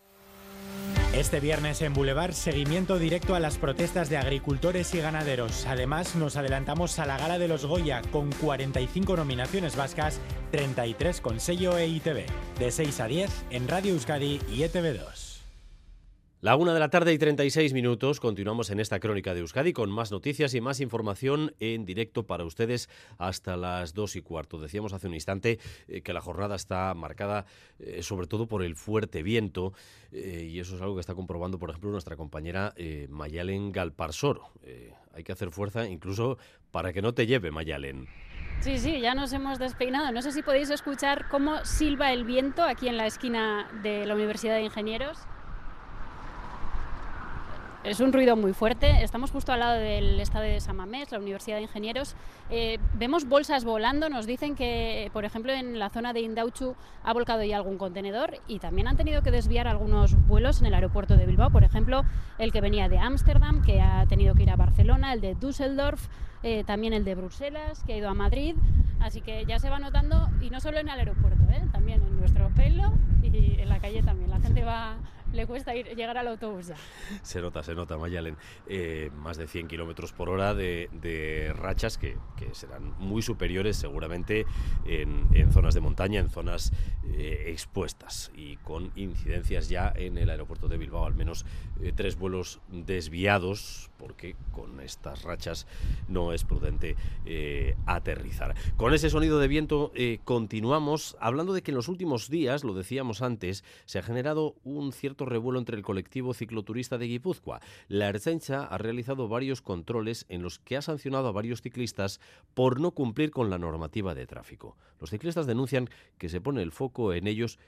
Speaker 41: Este viernes en Boulevard, seguimiento directo a las protestas de agricultores y ganaderos. Además, nos adelantamos a la gala de los Goya con 45 nominaciones vascas, 33 con sello EITV. De 6 a 10 en Radio Euskadi y ETV2.
Speaker 1: La una de la tarde y 36 minutos. Continuamos en esta crónica de Euskadi con más noticias y más información en directo para ustedes hasta las dos y cuarto. Decíamos hace un instante eh, que la jornada está marcada eh, sobre todo por el fuerte viento eh, y eso es algo que está comprobando, por ejemplo, nuestra compañera Mayalen Galparsoro. hay que hacer fuerza incluso para que no te lleve Mayalen.
Speaker 15: Sí, sí, ya nos hemos despeinado. No sé si podéis escuchar cómo silba el viento aquí en la esquina de la Universidad de Ingenieros. Es un ruido muy fuerte. Estamos justo al lado del estadio de San Mamés, la Universidad de Ingenieros. Eh, vemos bolsas volando. Nos dicen que, por ejemplo, en la zona de Indauchu ha volcado ya algún contenedor y también han tenido que desviar algunos vuelos en el aeropuerto de Bilbao. Por ejemplo, el que venía de Ámsterdam, que ha tenido que ir a Barcelona, el de Düsseldorf, eh, también el de Bruselas, que ha ido a Madrid. Así que ya se va notando, y no solo en el aeropuerto, ¿eh? también en nuestro pelo y en la calle también. La gente va le cuesta ir, llegar al autobús ya.
Speaker 1: Se nota, se nota, Mayalen. Eh, más de 100 kilómetros por hora de, de rachas que, que, serán muy superiores seguramente en, en zonas de montaña, en zonas eh, expuestas y con incidencias ya en el aeropuerto de Bilbao, al menos eh, tres vuelos desviados porque con estas rachas no es prudente eh, aterrizar. Con ese sonido de viento eh, continuamos hablando de que en los últimos días, lo decíamos antes, se ha generado un cierto revuelo entre el colectivo cicloturista de Guipúzcoa. La Ertzaintza ha realizado varios controles en los que ha sancionado a varios ciclistas por no cumplir con la normativa de tráfico. Los ciclistas denuncian que se pone el foco en ellos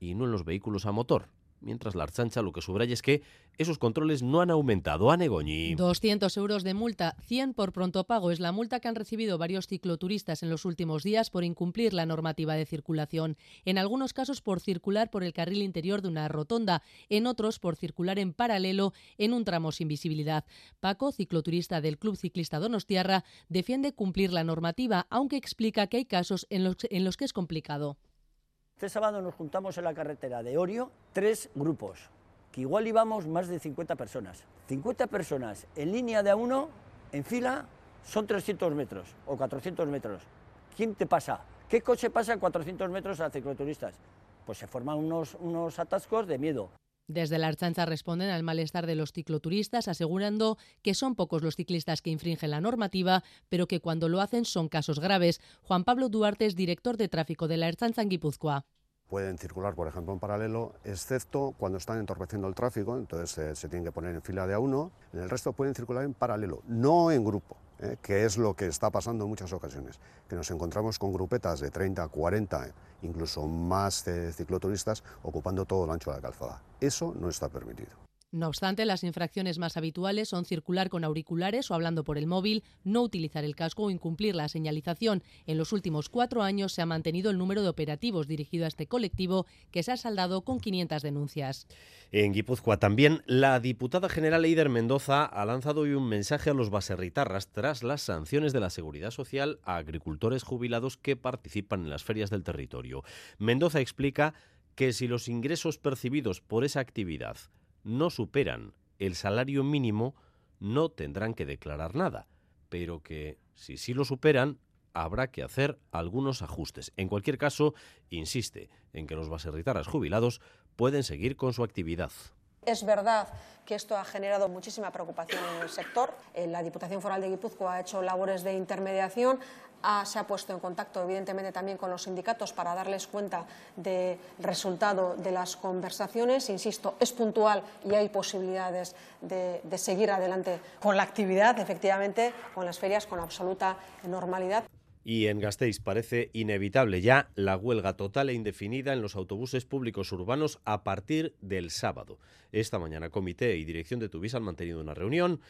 Speaker 1: y no en los vehículos a motor mientras la Archancha lo que subraya es que esos controles no han aumentado. A Negoñi.
Speaker 10: 200 euros de multa, 100 por pronto pago. Es la multa que han recibido varios cicloturistas en los últimos días por incumplir la normativa de circulación. En algunos casos por circular por el carril interior de una rotonda, en otros por circular en paralelo en un tramo sin visibilidad. Paco, cicloturista del Club Ciclista Donostiarra, defiende cumplir la normativa, aunque explica que hay casos en los, en los que es complicado.
Speaker 42: Este sábado nos juntamos en la carretera de Orio tres grupos, que igual íbamos más de 50 personas. 50 personas en línea de a uno, en fila, son 300 metros o 400 metros. ¿Quién te pasa? ¿Qué coche pasa 400 metros a cicloturistas? Pues se forman unos, unos atascos de miedo.
Speaker 10: Desde la Archancha responden al malestar de los cicloturistas, asegurando que son pocos los ciclistas que infringen la normativa, pero que cuando lo hacen son casos graves. Juan Pablo Duarte es director de tráfico de la Archancha en Guipúzcoa
Speaker 40: pueden circular, por ejemplo, en paralelo, excepto cuando están entorpeciendo el tráfico, entonces se tienen que poner en fila de a uno, en el resto pueden circular en paralelo, no en grupo, ¿eh? que es lo que está pasando en muchas ocasiones, que nos encontramos con grupetas de 30, 40, incluso más de cicloturistas ocupando todo el ancho de la calzada. Eso no está permitido.
Speaker 10: No obstante, las infracciones más habituales son circular con auriculares o hablando por el móvil, no utilizar el casco o incumplir la señalización. En los últimos cuatro años se ha mantenido el número de operativos dirigido a este colectivo, que se ha saldado con 500 denuncias.
Speaker 1: En Guipúzcoa también, la diputada general Eider Mendoza ha lanzado hoy un mensaje a los baserritarras tras las sanciones de la Seguridad Social a agricultores jubilados que participan en las ferias del territorio. Mendoza explica que si los ingresos percibidos por esa actividad no superan el salario mínimo, no tendrán que declarar nada, pero que si sí lo superan, habrá que hacer algunos ajustes. En cualquier caso, insiste en que los baserritarras jubilados pueden seguir con su actividad.
Speaker 43: Es verdad que esto ha generado muchísima preocupación en el sector. Eh, la Diputación Foral de Guipúzcoa ha hecho labores de intermediación, se ha puesto en contacto evidentemente también con los sindicatos para darles cuenta del resultado de las conversaciones. Insisto, es puntual y hay posibilidades de, seguir adelante con la actividad, efectivamente, con las ferias con absoluta normalidad.
Speaker 1: Y en Gasteiz parece inevitable ya la huelga total e indefinida en los autobuses públicos urbanos a partir del sábado. Esta mañana comité y dirección de Tuvisa han mantenido una reunión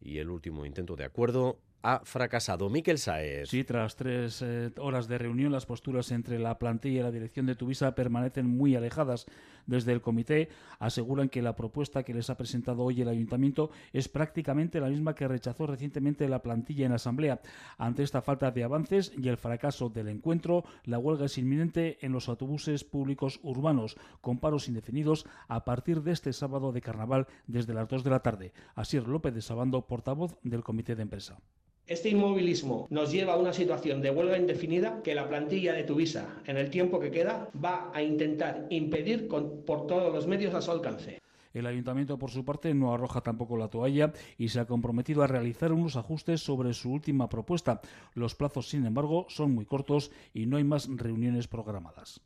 Speaker 1: y el último intento de acuerdo ha fracasado. Miquel Saez.
Speaker 44: Sí, tras tres eh, horas de reunión, las posturas entre la plantilla y la dirección de Tuvisa permanecen muy alejadas. Desde el comité aseguran que la propuesta que les ha presentado hoy el ayuntamiento es prácticamente la misma que rechazó recientemente la plantilla en la asamblea. Ante esta falta de avances y el fracaso del encuentro, la huelga es inminente en los autobuses públicos urbanos, con paros indefinidos a partir de este sábado de carnaval desde las 2 de la tarde. Asier López de Sabando, portavoz del comité de empresa.
Speaker 45: Este inmovilismo nos lleva a una situación de huelga indefinida que la plantilla de Tuvisa, en el tiempo que queda, va a intentar impedir por todos los medios a su alcance.
Speaker 44: El ayuntamiento, por su parte, no arroja tampoco la toalla y se ha comprometido a realizar unos ajustes sobre su última propuesta. Los plazos, sin embargo, son muy cortos y no hay más reuniones programadas.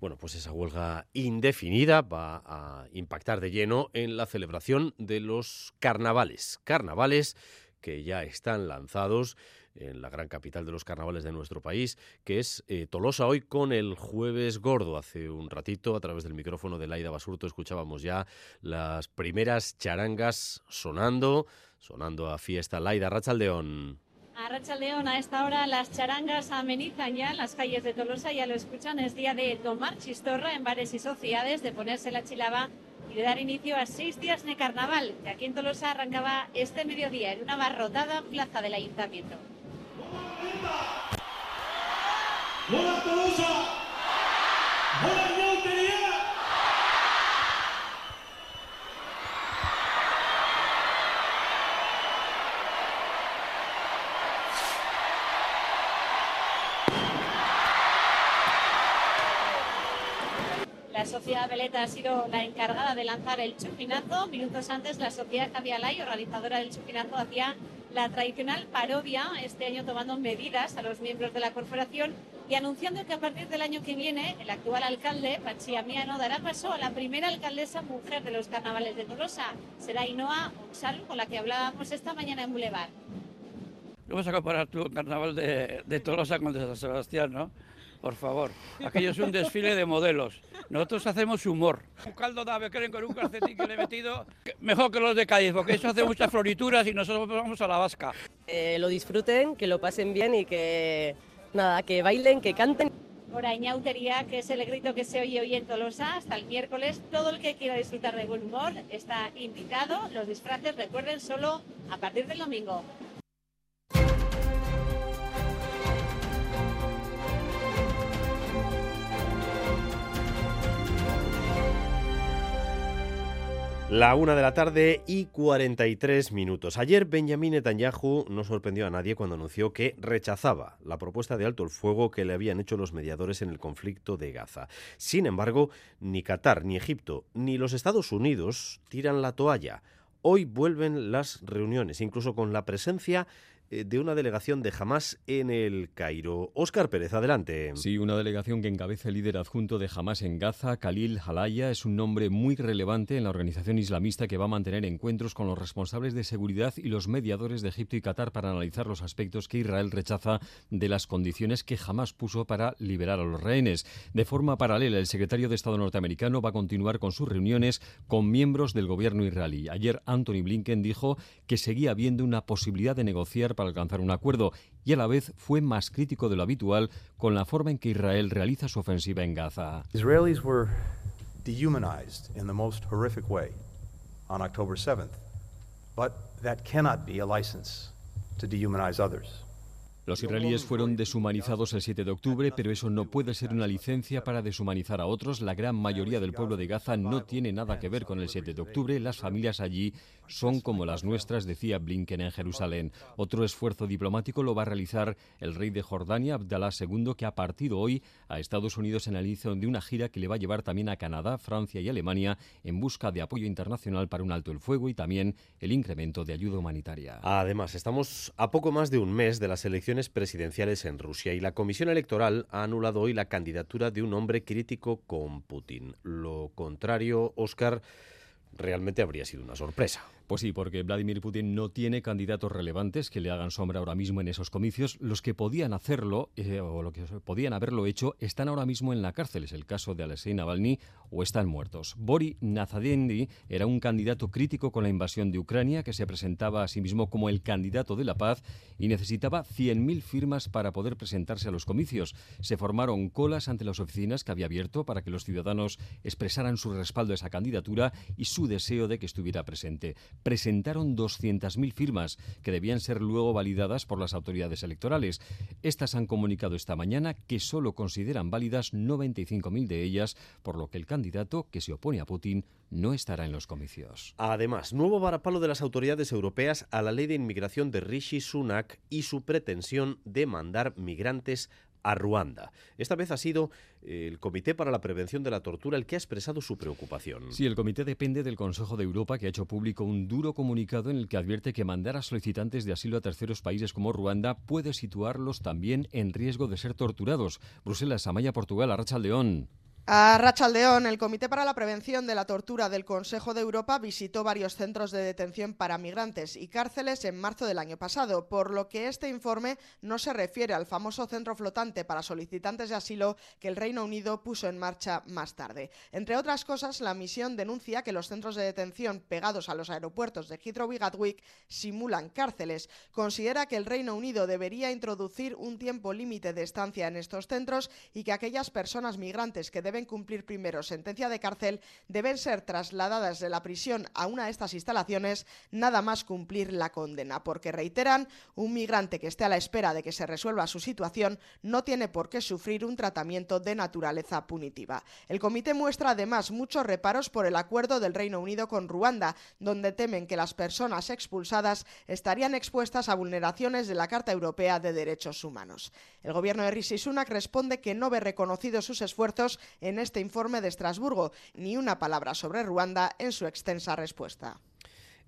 Speaker 1: Bueno, pues esa huelga indefinida va a impactar de lleno en la celebración de los carnavales. Carnavales que ya están lanzados en la gran capital de los carnavales de nuestro país, que es eh, Tolosa hoy con el jueves gordo. Hace un ratito, a través del micrófono de Laida Basurto, escuchábamos ya las primeras charangas sonando, sonando a fiesta. Laida, Rachaldeón.
Speaker 11: A Rachaldeón, a esta hora las charangas amenizan ya las calles de Tolosa, ya lo escuchan, es día de tomar chistorra en bares y sociedades, de ponerse la chilaba y de dar inicio a seis días de carnaval, que aquí en Tolosa arrancaba este mediodía en una barrotada plaza del ayuntamiento. ¡Hola Tolosa! ¡Hola Sociedad Veleta ha sido la encargada de lanzar el chupinazo. Minutos antes, la sociedad Javialay, organizadora del chupinazo, hacía la tradicional parodia, este año tomando medidas a los miembros de la corporación y anunciando que a partir del año que viene, el actual alcalde, Pachi Amiano, dará paso a la primera alcaldesa mujer de los carnavales de Tolosa. Será Inoa Onsal, con la que hablábamos esta mañana en Boulevard.
Speaker 46: Vamos a comparar tu carnaval de, de Tolosa con el de San Sebastián, ¿no? Por favor. Aquello es un desfile de modelos. Nosotros hacemos humor. Un caldo de ave creen con un calcetín que le he metido, mejor que los de Cádiz, porque eso hace muchas florituras y nosotros vamos a la vasca.
Speaker 34: Eh, lo disfruten, que lo pasen bien y que, nada, que bailen, que canten.
Speaker 11: Ñautería, que es el grito que se oye hoy en Tolosa, hasta el miércoles. Todo el que quiera disfrutar de buen humor está invitado. Los disfraces, recuerden, solo a partir del domingo.
Speaker 1: La una de la tarde y 43 minutos. Ayer Benjamin Netanyahu no sorprendió a nadie cuando anunció que rechazaba la propuesta de alto el fuego que le habían hecho los mediadores en el conflicto de Gaza. Sin embargo, ni Qatar, ni Egipto, ni los Estados Unidos tiran la toalla. Hoy vuelven las reuniones, incluso con la presencia de una delegación de Hamas en el Cairo. Óscar Pérez, adelante.
Speaker 47: Sí, una delegación que encabeza el líder adjunto de Hamas en Gaza, Khalil Halaya, es un nombre muy relevante en la organización islamista que va a mantener encuentros con los responsables de seguridad y los mediadores de Egipto y Qatar para analizar los aspectos que Israel rechaza de las condiciones que Hamas puso para liberar a los rehenes. De forma paralela, el secretario de Estado norteamericano va a continuar con sus reuniones con miembros del gobierno israelí. Ayer Anthony Blinken dijo que seguía habiendo una posibilidad de negociar alcanzar un acuerdo y a la vez fue más crítico de lo habitual con la forma en que Israel realiza su ofensiva en Gaza.
Speaker 48: Israelis were dehumanized in the most horrific way on October 7th, but that cannot be a license to dehumanize others.
Speaker 47: Los israelíes fueron deshumanizados el 7 de octubre, pero eso no puede ser una licencia para deshumanizar a otros. La gran mayoría del pueblo de Gaza no tiene nada que ver con el 7 de octubre. Las familias allí son como las nuestras, decía Blinken en Jerusalén. Otro esfuerzo diplomático lo va a realizar el rey de Jordania, Abdallah II, que ha partido hoy a Estados Unidos en el inicio de una gira que le va a llevar también a Canadá, Francia y Alemania en busca de apoyo internacional para un alto el fuego y también el incremento de ayuda humanitaria.
Speaker 1: Además, estamos a poco más de un mes de las elecciones presidenciales en Rusia y la Comisión Electoral ha anulado hoy la candidatura de un hombre crítico con Putin. Lo contrario, Oscar, realmente habría sido una sorpresa.
Speaker 47: Pues sí, porque Vladimir Putin no tiene candidatos relevantes que le hagan sombra ahora mismo en esos comicios. Los que podían hacerlo, eh, o lo que podían haberlo hecho, están ahora mismo en la cárcel. Es el caso de Alexei Navalny o están muertos. Bori Nazadendi era un candidato crítico con la invasión de Ucrania, que se presentaba a sí mismo como el candidato de la paz y necesitaba 100.000 firmas para poder presentarse a los comicios. Se formaron colas ante las oficinas que había abierto para que los ciudadanos expresaran su respaldo a esa candidatura y su deseo de que estuviera presente presentaron 200.000 firmas que debían ser luego validadas por las autoridades electorales. Estas han comunicado esta mañana que solo consideran válidas 95.000 de ellas, por lo que el candidato que se opone a Putin no estará en los comicios.
Speaker 1: Además, nuevo varapalo de las autoridades europeas a la ley de inmigración de Rishi Sunak y su pretensión de mandar migrantes a Ruanda. Esta vez ha sido eh, el Comité para la Prevención de la Tortura el que ha expresado su preocupación.
Speaker 47: Sí, el comité depende del Consejo de Europa que ha hecho público un duro comunicado en el que advierte que mandar a solicitantes de asilo a terceros países como Ruanda puede situarlos también en riesgo de ser torturados. Bruselas, Amaya, Portugal, Arracha León.
Speaker 49: A Rachaldeón, el Comité para la Prevención de la Tortura del Consejo de Europa visitó varios centros de detención para migrantes y cárceles en marzo del año pasado, por lo que este informe no se refiere al famoso centro flotante para solicitantes de asilo que el Reino Unido puso en marcha más tarde. Entre otras cosas, la misión denuncia que los centros de detención pegados a los aeropuertos de Heathrow y Gatwick simulan cárceles. Considera que el Reino Unido debería introducir un tiempo límite de estancia en estos centros y que aquellas personas migrantes que deben cumplir primero sentencia de cárcel deben ser trasladadas de la prisión a una de estas instalaciones nada más cumplir la condena, porque reiteran, un migrante que esté a la espera de que se resuelva su situación no tiene por qué sufrir un tratamiento de naturaleza punitiva. El comité muestra además muchos reparos por el acuerdo del Reino Unido con Ruanda, donde temen que las personas expulsadas estarían expuestas a vulneraciones de la Carta Europea de Derechos Humanos. El gobierno de Rishi Sunak responde que no ve reconocidos sus esfuerzos en este informe de Estrasburgo, ni una palabra sobre Ruanda en su extensa respuesta.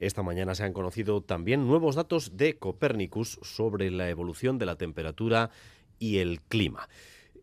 Speaker 1: Esta mañana se han conocido también nuevos datos de Copernicus sobre la evolución de la temperatura y el clima.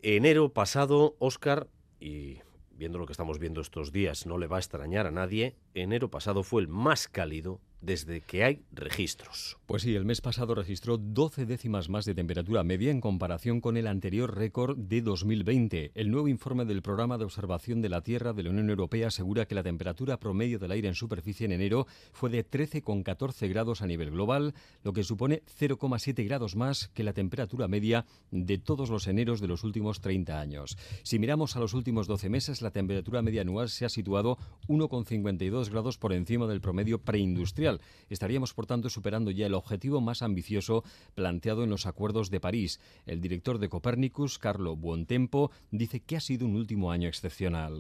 Speaker 1: Enero pasado, Oscar, y viendo lo que estamos viendo estos días, no le va a extrañar a nadie, enero pasado fue el más cálido desde que hay registros.
Speaker 47: Pues sí, el mes pasado registró 12 décimas más de temperatura media en comparación con el anterior récord de 2020. El nuevo informe del Programa de Observación de la Tierra de la Unión Europea asegura que la temperatura promedio del aire en superficie en enero fue de 13,14 grados a nivel global, lo que supone 0,7 grados más que la temperatura media de todos los eneros de los últimos 30 años. Si miramos a los últimos 12 meses, la temperatura media anual se ha situado 1,52 grados por encima del promedio preindustrial Estaríamos, por tanto, superando ya el objetivo más ambicioso planteado en los acuerdos de París. El director de Copernicus, Carlo Buontempo, dice que ha sido un último año excepcional.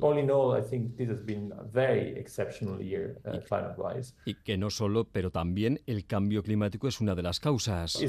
Speaker 47: Y que no solo, pero también el cambio climático es una de las causas.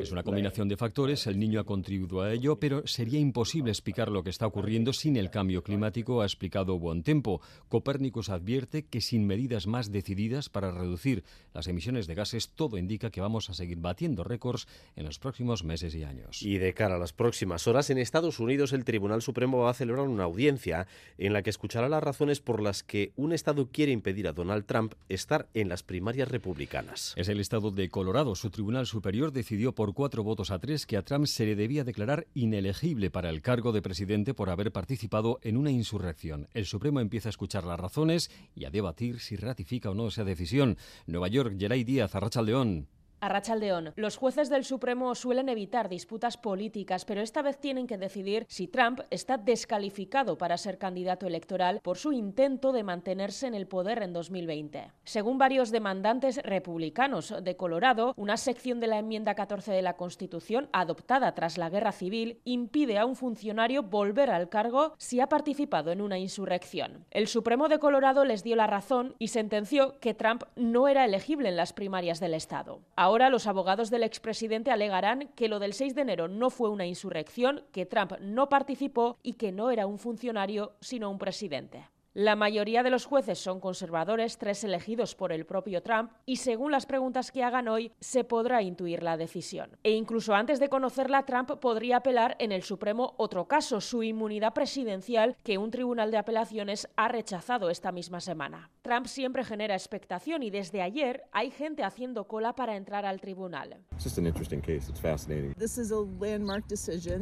Speaker 47: Es una combinación de factores, el niño ha contribuido a ello, pero sería imposible explicar lo que está ocurriendo sin el cambio climático, ha explicado Buen Tempo. Copérnicos advierte que sin medidas más decididas para reducir las emisiones de gases, todo indica que vamos a seguir batiendo récords en los próximos meses y años.
Speaker 1: Y de cara a las próximas horas, en Estados Unidos el Tribunal Supremo va a celebrar una audiencia en la que escuchará las razones por las que un Estado quiere impedir a Donald Trump estar en las primarias republicanas.
Speaker 47: Es el Estado de Colorado. Su Tribunal Superior decidió por cuatro votos a tres que a Trump se le debía declarar inelegible para el cargo de presidente por haber participado en una insurrección. El Supremo empieza a escuchar las razones y a debatir si ratifica o no esa decisión. Nueva York, Geray Díaz, Arrachaldeón.
Speaker 50: A Rachaldeón, los jueces del Supremo suelen evitar disputas políticas, pero esta vez tienen que decidir si Trump está descalificado para ser candidato electoral por su intento de mantenerse en el poder en 2020. Según varios demandantes republicanos de Colorado, una sección de la enmienda 14 de la Constitución, adoptada tras la Guerra Civil, impide a un funcionario volver al cargo si ha participado en una insurrección. El Supremo de Colorado les dio la razón y sentenció que Trump no era elegible en las primarias del Estado. Ahora los abogados del expresidente alegarán que lo del 6 de enero no fue una insurrección, que Trump no participó y que no era un funcionario, sino un presidente. La mayoría de los jueces son conservadores, tres elegidos por el propio Trump, y según las preguntas que hagan hoy, se podrá intuir la decisión. E incluso antes de conocerla, Trump podría apelar en el Supremo otro caso, su inmunidad presidencial, que un tribunal de apelaciones ha rechazado esta misma semana. Trump siempre genera expectación y desde ayer hay gente haciendo cola para entrar al tribunal.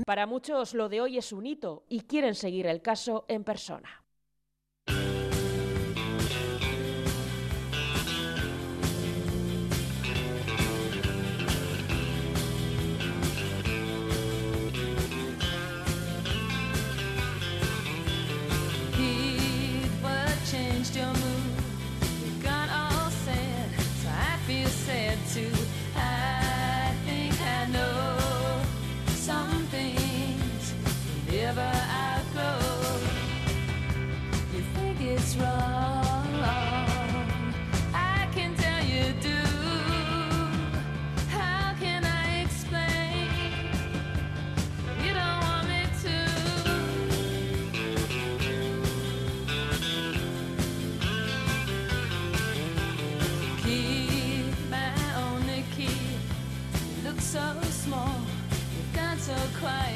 Speaker 50: Para muchos lo de hoy es un hito y quieren seguir el caso en persona.
Speaker 1: 的快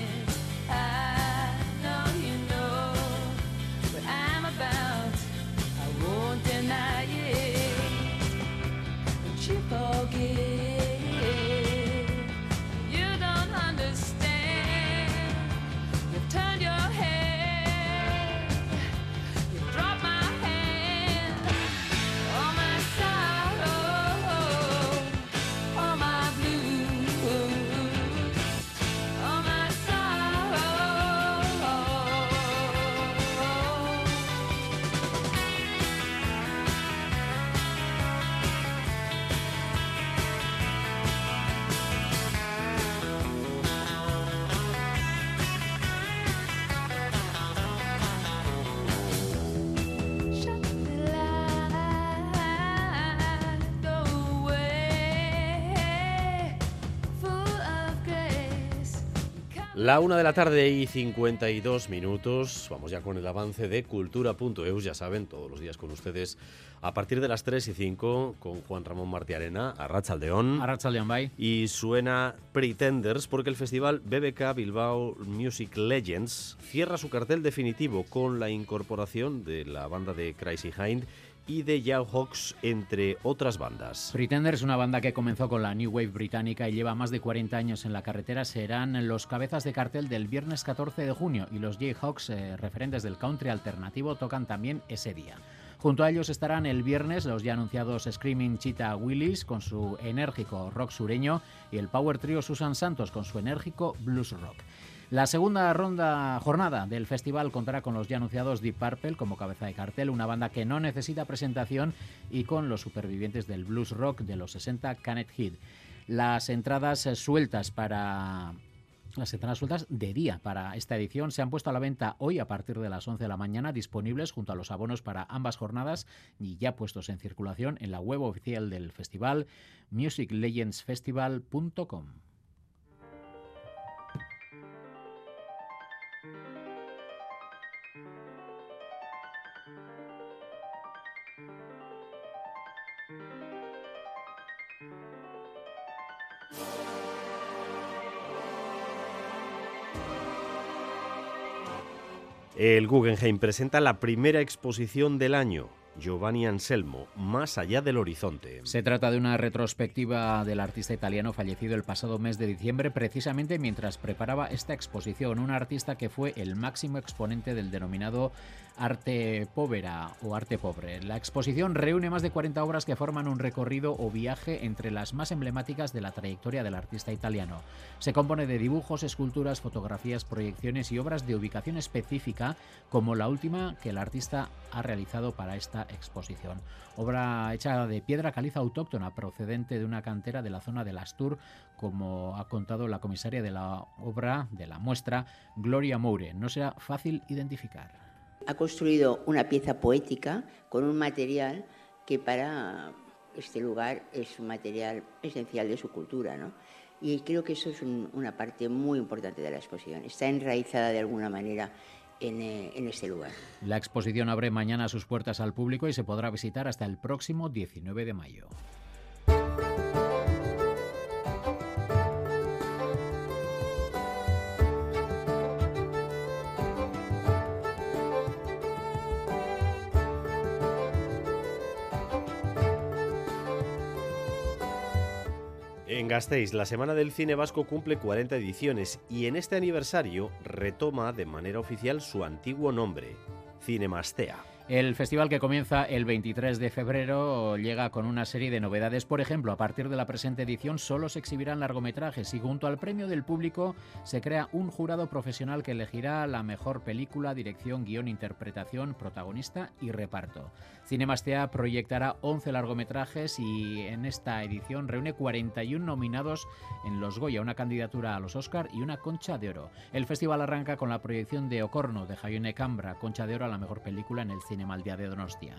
Speaker 1: La una de la tarde y 52 minutos. Vamos ya con el avance de cultura.eus. Ya saben, todos los días con ustedes a partir de las 3 y 5 con Juan Ramón Martiarena, Arrachaldeón.
Speaker 51: Arrachaldeón, bye.
Speaker 1: Y suena Pretenders porque el festival BBK Bilbao Music Legends cierra su cartel definitivo con la incorporación de la banda de Crazy Hind y de Hawks, entre otras bandas.
Speaker 51: Pretender es una banda que comenzó con la New Wave británica y lleva más de 40 años en la carretera. Serán los cabezas de cartel del viernes 14 de junio y los Jayhawks, eh, referentes del country alternativo, tocan también ese día. Junto a ellos estarán el viernes los ya anunciados Screaming Cheetah Willis con su enérgico rock sureño y el Power Trio Susan Santos con su enérgico blues rock. La segunda ronda jornada del festival contará con los ya anunciados Deep Purple como cabeza de cartel, una banda que no necesita presentación, y con los supervivientes del blues rock de los 60, Canet Head. Las entradas sueltas para las entradas sueltas de día para esta edición se han puesto a la venta hoy a partir de las 11 de la mañana, disponibles junto a los abonos para ambas jornadas y ya puestos en circulación en la web oficial del festival musiclegendsfestival.com.
Speaker 1: El Guggenheim presenta la primera exposición del año, Giovanni Anselmo, Más allá del horizonte.
Speaker 51: Se trata de una retrospectiva del artista italiano fallecido el pasado mes de diciembre, precisamente mientras preparaba esta exposición, un artista que fue el máximo exponente del denominado arte povera o arte pobre. La exposición reúne más de 40 obras que forman un recorrido o viaje entre las más emblemáticas de la trayectoria del artista italiano. Se compone de dibujos, esculturas, fotografías, proyecciones y obras de ubicación específica, como la última que el artista ha realizado para esta exposición. Obra hecha de piedra caliza autóctona procedente de una cantera de la zona del Astur, como ha contado la comisaria de la obra de la muestra, Gloria Moure. No será fácil identificar.
Speaker 52: Ha construido una pieza poética con un material que para este lugar es un material esencial de su cultura, ¿no? Y creo que eso es una parte muy importante de la exposición. Está enraizada de alguna manera eh, en, este lugar.
Speaker 51: La exposición abre mañana sus puertas al público y se podrá visitar hasta el próximo 19 de mayo.
Speaker 1: En Gasteiz, la Semana del Cine Vasco cumple 40 ediciones y en este aniversario retoma de manera oficial su antiguo nombre, Cinemastea.
Speaker 51: El festival que comienza el 23 de febrero llega con una serie de novedades. Por ejemplo, a partir de la presente edición solo se exhibirán largometrajes y junto al premio del público se crea un jurado profesional que elegirá la mejor película, dirección, guion, interpretación, protagonista y reparto. Cinemastea proyectará 11 largometrajes y en esta edición reúne 41 nominados en los Goya, una candidatura a los Oscar y una Concha de Oro. El festival arranca con la proyección de Ocorno de Jaione Cambra, Concha de Oro a la mejor película en el cine Cinemaldía de Donostia.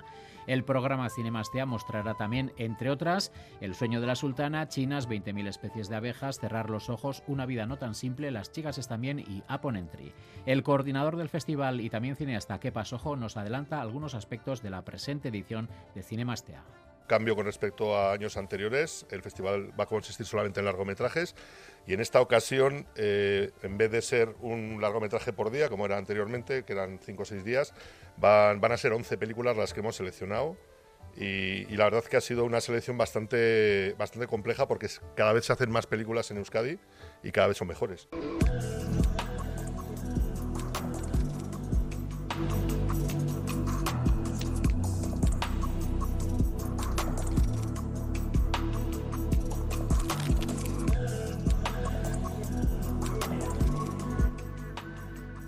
Speaker 51: El programa Cinemastea mostrará también, entre otras, El sueño de la sultana, Chinas, 20.000 especies de abejas, Cerrar los ojos, Una vida no tan simple, Las chicas están bien y Upon Entry. El coordinador del festival y también cineasta Kepa Sojo nos adelanta algunos aspectos de la presente edición de Cinemastea
Speaker 40: cambio con respecto a años anteriores. El festival va a consistir solamente en largometrajes y en esta ocasión, eh, en vez de ser un largometraje por día, como era anteriormente, que eran 5 o 6 días, van, van, a ser 11 películas las que hemos seleccionado. Y, la verdad que ha sido una selección bastante, bastante compleja porque cada vez se hacen más películas en Euskadi y cada vez son mejores.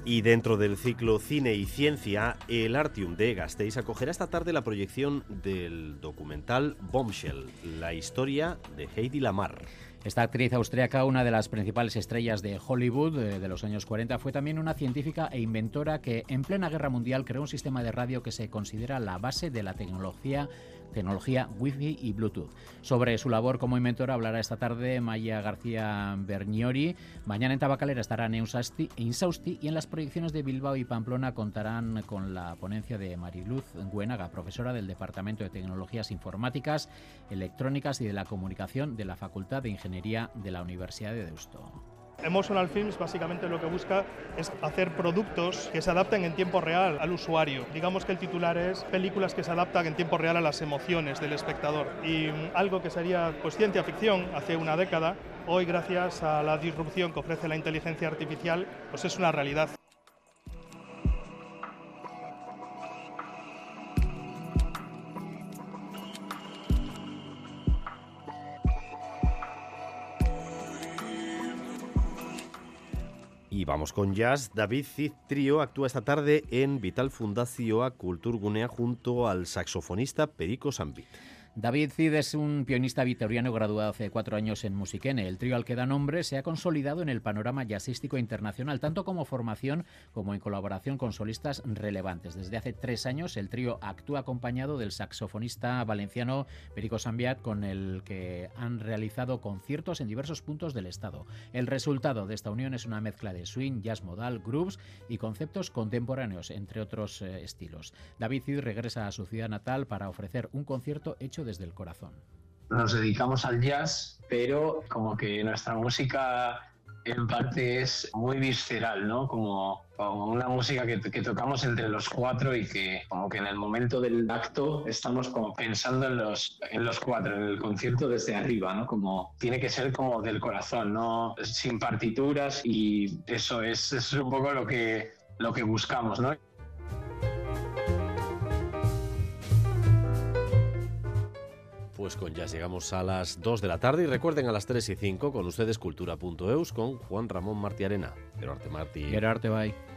Speaker 1: Y dentro del ciclo Cine y Ciencia, el Artium de Gasteiz acogerá esta tarde la proyección del documental Bombshell, la historia de Heidi Lamar.
Speaker 51: Esta actriz austriaca, una de las principales estrellas de Hollywood eh, de los años 40, fue también una científica e inventora que en plena guerra mundial creó un sistema de radio que se considera la base de la tecnología tecnología Wi-Fi y Bluetooth. Sobre su labor como inventora hablará esta tarde Maya García Berniori. Mañana en Tabacalera estará Insausti y en las proyecciones de Bilbao y Pamplona contarán con la ponencia de Mariluz Guenaga, profesora del Departamento de Tecnologías Informáticas, Electrónicas y de la Comunicación de la Facultad de Ingeniería de la Universidad de Deusto.
Speaker 53: Emotional Films básicamente lo que busca es hacer productos que se adapten en tiempo real al usuario. Digamos que el titular es películas que se adaptan en tiempo real a las emociones del espectador. Y mm, algo que sería pues, ciencia ficción hace una década, hoy gracias a la disrupción que ofrece la inteligencia artificial, pues es una realidad.
Speaker 1: Y vamos con jazz. David Cid Trio actúa esta tarde en Vital Fundazioa Kulturgunea junto al saxofonista Perico Sambit.
Speaker 51: David Cid es un pianista vitoriano graduado hace cuatro años en Musiquene. El trío al que da nombre se ha consolidado en el panorama jazzístico internacional, tanto como formación como en colaboración con solistas relevantes. Desde hace tres años el trío actúa acompañado del saxofonista valenciano Perico Sambiat, con el que han realizado conciertos en diversos puntos del estado. El resultado de esta unión es una mezcla de swing, jazz modal, grooves y conceptos contemporáneos, entre otros eh, estilos. David Cid regresa a su ciudad natal para ofrecer un concierto hecho desde el corazón.
Speaker 54: Nos dedicamos al jazz, pero como que nuestra música en parte es muy visceral, ¿no? Como, una música que, tocamos entre los cuatro y que como que en el momento del acto estamos como pensando en los, en los cuatro, en el concierto desde arriba, ¿no? Como tiene que ser como del corazón, ¿no? Sin partituras y eso es, es un poco lo que, lo que buscamos, ¿no?
Speaker 1: Pues con ya llegamos a las 2 de la tarde y recuerden a las 3 y 5 con ustedes cultura.eus con Juan Ramón Martiarena. Gerarte Martí.
Speaker 51: Gerarte, bye.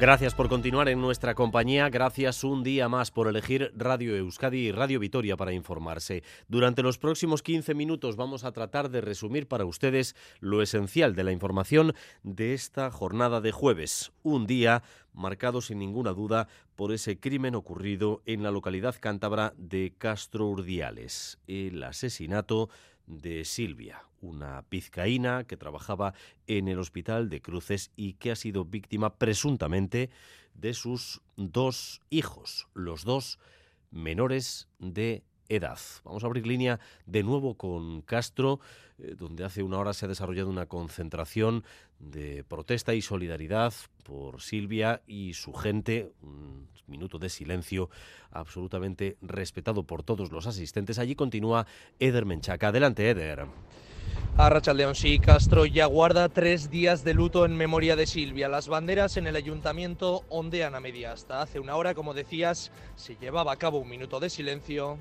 Speaker 1: Gracias por continuar en nuestra compañía, gracias un día más por elegir Radio Euskadi y Radio Vitoria para informarse. Durante los próximos 15 minutos vamos a tratar de resumir para ustedes lo esencial de la información de esta jornada de jueves, un día marcado sin ninguna duda por ese crimen ocurrido en la localidad cántabra de Castro Urdiales, el asesinato de Silvia, una pizcaína que trabajaba en el hospital de Cruces y que ha sido víctima presuntamente de sus dos hijos, los dos menores de edad. Vamos a abrir línea de nuevo con Castro, eh, donde hace una hora se ha desarrollado una concentración de protesta y solidaridad por Silvia y su gente. Un minuto de silencio absolutamente respetado por todos los asistentes. Allí continúa Eder Menchaca. Adelante, Eder.
Speaker 3: A León, sí, Castro ya guarda tres días de luto en memoria de Silvia. Las banderas en el ayuntamiento ondean a media hasta hace una hora, como decías, se llevaba a cabo un minuto de silencio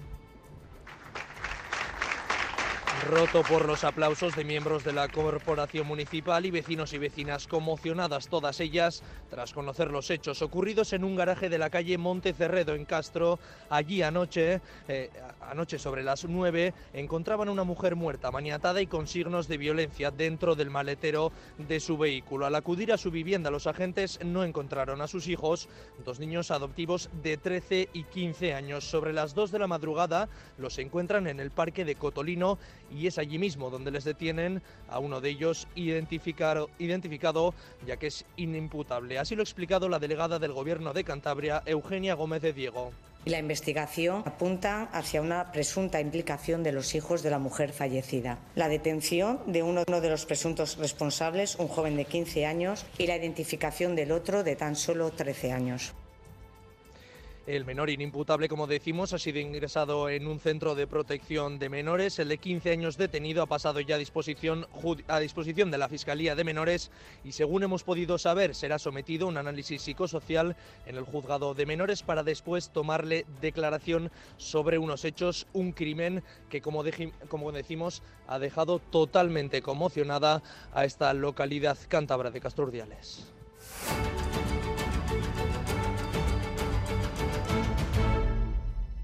Speaker 3: roto por los aplausos de miembros de la corporación municipal y vecinos y vecinas conmocionadas todas ellas tras conocer los hechos ocurridos en un garaje de la calle Monte Cerredo en Castro. Allí anoche, eh, anoche sobre las 9, encontraban una mujer muerta, maniatada y con signos de violencia dentro del maletero de su vehículo. Al acudir a su vivienda, los agentes no encontraron a sus hijos, dos niños adoptivos de 13 y 15 años. Sobre las 2 de la madrugada los encuentran en el parque de Cotolino y es allí mismo donde les detienen a uno de ellos identificado, identificado ya que es inimputable. Así lo ha explicado la delegada del Gobierno de Cantabria, Eugenia Gómez de Diego.
Speaker 55: La investigación apunta hacia una presunta implicación de los hijos de la mujer fallecida. La detención de uno de los presuntos responsables, un joven de 15 años, y la identificación del otro de tan solo 13 años.
Speaker 3: El menor inimputable, como decimos, ha sido ingresado en un centro de protección de menores. El de 15 años detenido ha pasado ya a disposición, a disposición de la Fiscalía de Menores y, según hemos podido saber, será sometido a un análisis psicosocial en el juzgado de menores para después tomarle declaración sobre unos hechos, un crimen que, como, como decimos, ha dejado totalmente conmocionada a esta localidad cántabra de Casturdiales.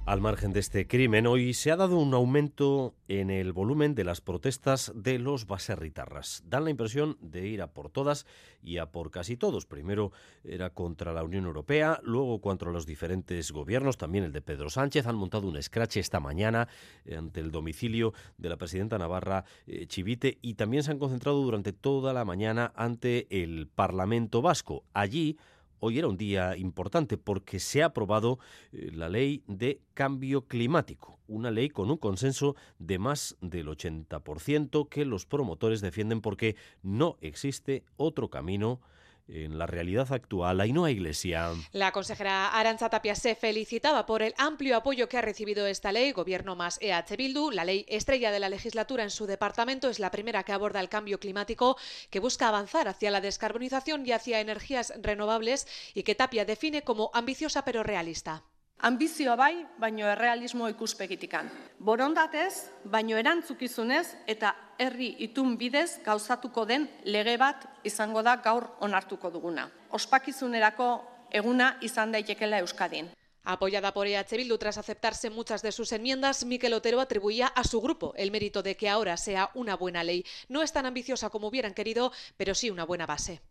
Speaker 1: Al margen de este crimen, hoy se ha dado un aumento en el volumen de las protestas de los baserritarras. Dan la impresión de ir a por todas y a por casi todos. Primero era contra la Unión Europea, luego contra los diferentes gobiernos, también el de Pedro Sánchez. Han montado un escrache esta mañana ante el domicilio de la presidenta Navarra eh, Chivite y también se han concentrado durante toda la mañana ante el Parlamento Vasco. Allí hoy era un día importante porque se ha aprobado eh, la ley de cambio climático, una ley con un consenso de más del 80% que los promotores defienden porque no existe otro camino en la realidad actual. Ainhoa Iglesia.
Speaker 6: La consejera Aranza Tapia se felicitaba por el amplio apoyo que ha recibido esta ley, Gobierno más EH Bildu. La ley estrella de la legislatura en su departamento es la primera que aborda el cambio climático, que busca avanzar hacia la descarbonización y hacia energías renovables y que Tapia define como ambiciosa pero realista.
Speaker 7: Ambizioa bai, baino errealismo ikuspegitikan. Borondatez, baino erantzukizunez eta herri itun bidez gauzatuko den lege bat izango da gaur onartuko duguna. Ospakizunerako eguna izan daitekela Euskadin.
Speaker 6: Apoyada por EH Bildu tras aceptarse muchas de sus enmiendas, Miquel Otero atribuía a su grupo el mérito de que ahora sea una buena ley. No es tan ambiciosa como hubieran querido, pero sí una buena base.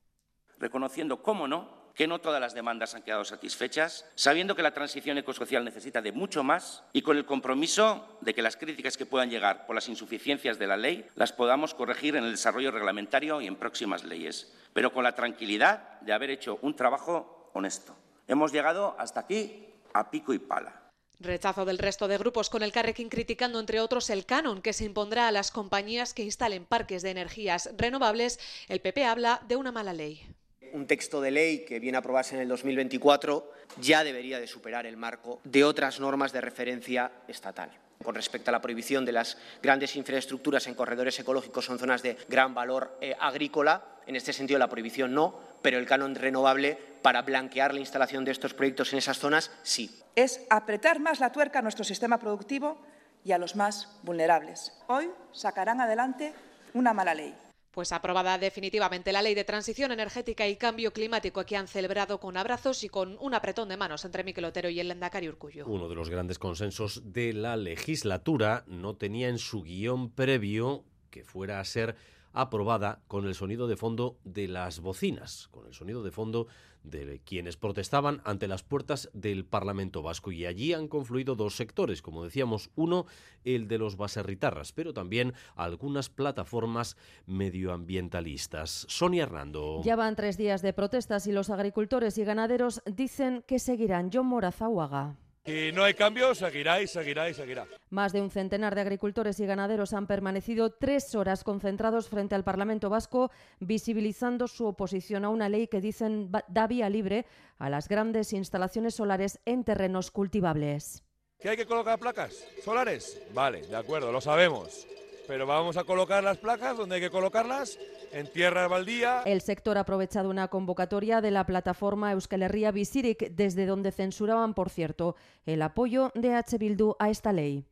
Speaker 17: Reconociendo, cómo no, que no todas las demandas han quedado satisfechas, sabiendo que la transición ecosocial necesita de mucho más y con el compromiso de que las críticas que puedan llegar por las insuficiencias de la ley las podamos corregir en el desarrollo reglamentario y en próximas leyes, pero con la tranquilidad de haber hecho un trabajo honesto. Hemos llegado hasta aquí a pico y pala.
Speaker 6: Rechazo del resto de grupos con el Carrequín criticando, entre otros, el canon que se impondrá a las compañías que instalen parques de energías renovables. El PP habla de una mala ley
Speaker 55: un texto de ley que viene a aprobarse en el 2024 ya debería de superar el marco de otras normas de referencia estatal. Con respecto a la prohibición de las grandes infraestructuras en corredores ecológicos son zonas de gran valor eh, agrícola, en este sentido la prohibición no, pero el canon renovable para blanquear la instalación de estos proyectos en esas zonas sí.
Speaker 56: Es apretar más la tuerca a nuestro sistema productivo y a los más vulnerables. Hoy sacarán adelante una mala ley.
Speaker 6: Pues aprobada definitivamente la ley de transición energética y cambio climático que han celebrado con abrazos y con un apretón de manos entre Miquel Otero y el Lendakari Urcullo.
Speaker 1: Uno de los grandes consensos de la legislatura no tenía en su guion previo que fuera a ser aprobada con el sonido de fondo de las bocinas, con el sonido de fondo de quienes protestaban ante las puertas del Parlamento Vasco. Y allí han confluido dos sectores, como decíamos, uno, el de los baserritarras, pero también algunas plataformas medioambientalistas. Sonia Hernando.
Speaker 4: Ya van tres días de protestas y los agricultores y ganaderos dicen que seguirán. John Morazáuaga.
Speaker 5: Y no hay cambio, seguirá y seguirá y seguirá.
Speaker 4: Más de un centenar de agricultores y ganaderos han permanecido tres horas concentrados frente al Parlamento Vasco, visibilizando su oposición a una ley que dicen da vía libre a las grandes instalaciones solares en terrenos cultivables.
Speaker 5: ¿Qué hay que colocar placas solares? Vale, de acuerdo, lo sabemos pero vamos a colocar las placas donde hay que colocarlas, en tierra baldía.
Speaker 4: El sector ha aprovechado una convocatoria de la plataforma Euskal Herria desde donde censuraban, por cierto, el apoyo de H. Bildu a esta ley.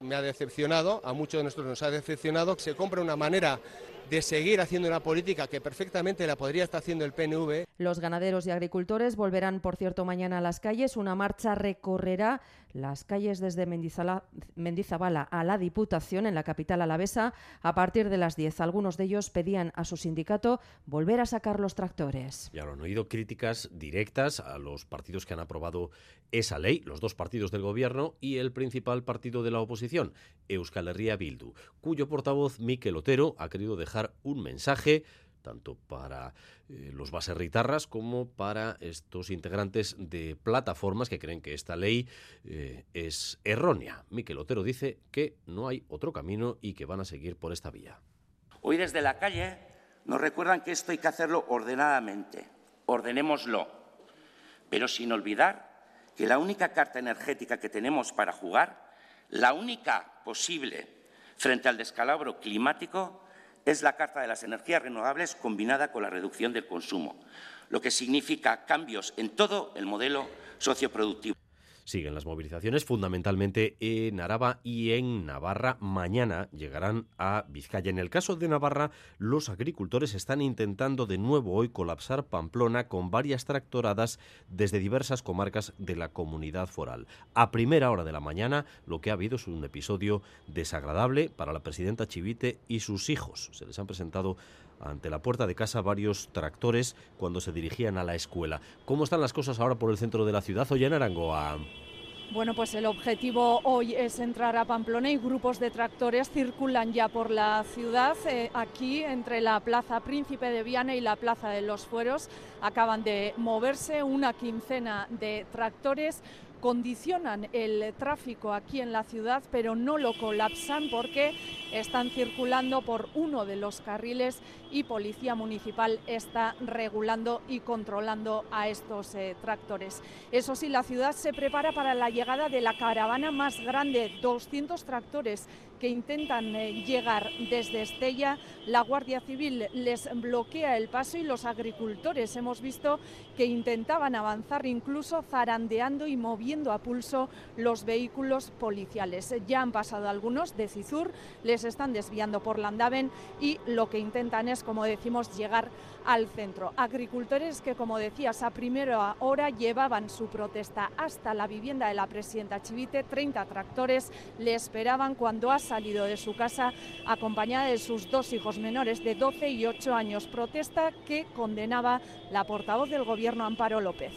Speaker 20: Me ha decepcionado, a muchos de nosotros nos ha decepcionado, que se compre una manera de seguir haciendo una política que perfectamente la podría estar haciendo el PNV.
Speaker 4: Los ganaderos y agricultores volverán, por cierto, mañana a las calles. Una marcha recorrerá las calles desde Mendizabala a la Diputación en la capital alavesa a partir de las 10. Algunos de ellos pedían a su sindicato volver a sacar los tractores.
Speaker 1: Ya lo han oído críticas directas a los partidos que han aprobado esa ley, los dos partidos del gobierno y el principal partido de la oposición, Euskal Herria Bildu, cuyo portavoz Miquel Otero ha querido dejar un mensaje tanto para eh, los baserritarras como para estos integrantes de plataformas que creen que esta ley eh, es errónea. Miquel Otero dice que no hay otro camino y que van a seguir por esta vía.
Speaker 17: Hoy desde la calle nos recuerdan que esto hay que hacerlo ordenadamente. Ordenémoslo, pero sin olvidar que la única carta energética que tenemos para jugar, la única posible frente al descalabro climático, es la Carta de las Energías Renovables combinada con la reducción del consumo, lo que significa cambios en todo el modelo socioproductivo.
Speaker 1: Siguen las movilizaciones fundamentalmente en Araba y en Navarra. Mañana llegarán a Vizcaya. En el caso de Navarra, los agricultores están intentando de nuevo hoy colapsar Pamplona con varias tractoradas desde diversas comarcas de la comunidad foral. A primera hora de la mañana, lo que ha habido es un episodio desagradable para la presidenta Chivite y sus hijos. Se les han presentado ante la puerta de casa varios tractores cuando se dirigían a la escuela. ¿Cómo están las cosas ahora por el centro de la ciudad? Oye, en Arangoa.
Speaker 23: Bueno, pues el objetivo hoy es entrar a Pamplona y grupos de tractores circulan ya por la ciudad. Eh, aquí, entre la Plaza Príncipe de Viana y la Plaza de los Fueros, acaban de moverse una quincena de tractores condicionan el tráfico aquí en la ciudad, pero no lo colapsan porque están circulando por uno de los carriles y Policía Municipal está regulando y controlando a estos eh, tractores. Eso sí, la ciudad se prepara para la llegada de la caravana más grande, 200 tractores que intentan eh, llegar desde Estella. La Guardia Civil les bloquea el paso y los agricultores hemos visto que intentaban avanzar incluso zarandeando y moviendo a pulso los vehículos policiales. Ya han pasado algunos de Cizur, les están desviando por Landaven y lo que intentan es, como decimos, llegar al centro. Agricultores que, como decías, a primera hora llevaban su protesta hasta la vivienda de la presidenta Chivite. 30 tractores le esperaban cuando ha salido de su casa acompañada de sus dos hijos menores de 12 y 8 años. Protesta que condenaba la portavoz del Gobierno, Amparo López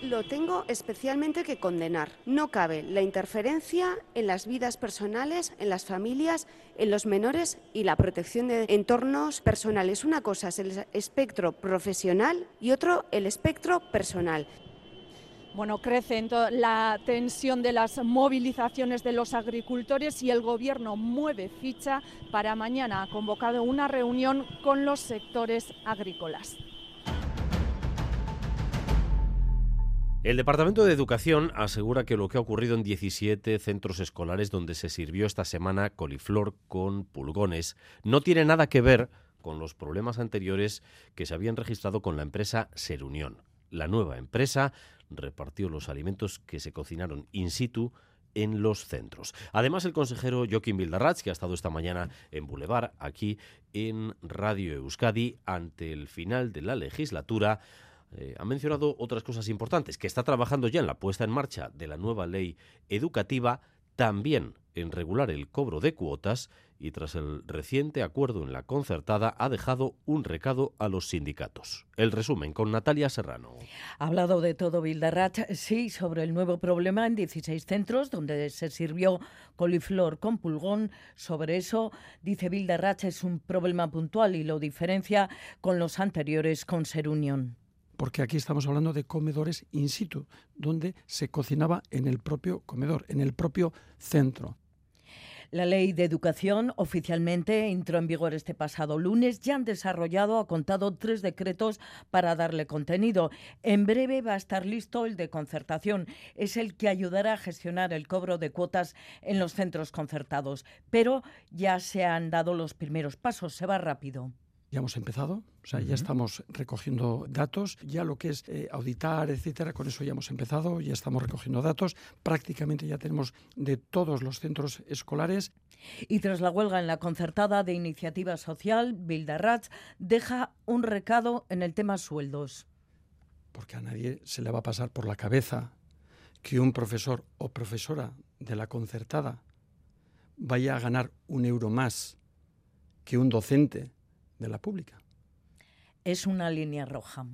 Speaker 57: lo tengo especialmente que condenar. No cabe la interferencia en las vidas personales, en las familias, en los menores y la protección de entornos personales. Una cosa es el espectro profesional y otro el espectro personal.
Speaker 23: Bueno, crece la tensión de las movilizaciones de los agricultores y el Gobierno mueve ficha para mañana. Ha convocado una reunión con los sectores agrícolas.
Speaker 1: El Departamento de Educación asegura que lo que ha ocurrido en 17 centros escolares donde se sirvió esta semana coliflor con pulgones no tiene nada que ver con los problemas anteriores que se habían registrado con la empresa Serunión. La nueva empresa repartió los alimentos que se cocinaron in situ en los centros. Además, el consejero Joaquín Bildarratz, que ha estado esta mañana en Boulevard, aquí en Radio Euskadi, ante el final de la legislatura, eh, ha mencionado otras cosas importantes, que está trabajando ya en la puesta en marcha de la nueva ley educativa, también en regular el cobro de cuotas y tras el reciente acuerdo en la concertada ha dejado un recado a los sindicatos. El resumen con Natalia Serrano.
Speaker 30: Ha hablado de todo Bildarratz, sí, sobre el nuevo problema en 16 centros donde se sirvió coliflor con pulgón. Sobre eso, dice Bildarratz, es un problema puntual y lo diferencia con los anteriores con Ser Unión
Speaker 9: porque aquí estamos hablando de comedores in situ, donde se cocinaba en el propio comedor, en el propio centro.
Speaker 30: La ley de educación oficialmente entró en vigor este pasado lunes. Ya han desarrollado, ha contado tres decretos para darle contenido. En breve va a estar listo el de concertación. Es el que ayudará a gestionar el cobro de cuotas en los centros concertados. Pero ya se han dado los primeros pasos. Se va rápido.
Speaker 9: Ya hemos empezado, o sea, ya estamos recogiendo datos, ya lo que es eh, auditar, etcétera, con eso ya hemos empezado, ya estamos recogiendo datos, prácticamente ya tenemos de todos los centros escolares.
Speaker 30: Y tras la huelga en la concertada de iniciativa social, Bildarratz deja un recado en el tema sueldos.
Speaker 9: Porque a nadie se le va a pasar por la cabeza que un profesor o profesora de la concertada vaya a ganar un euro más que un docente de la pública.
Speaker 30: Es una línea roja.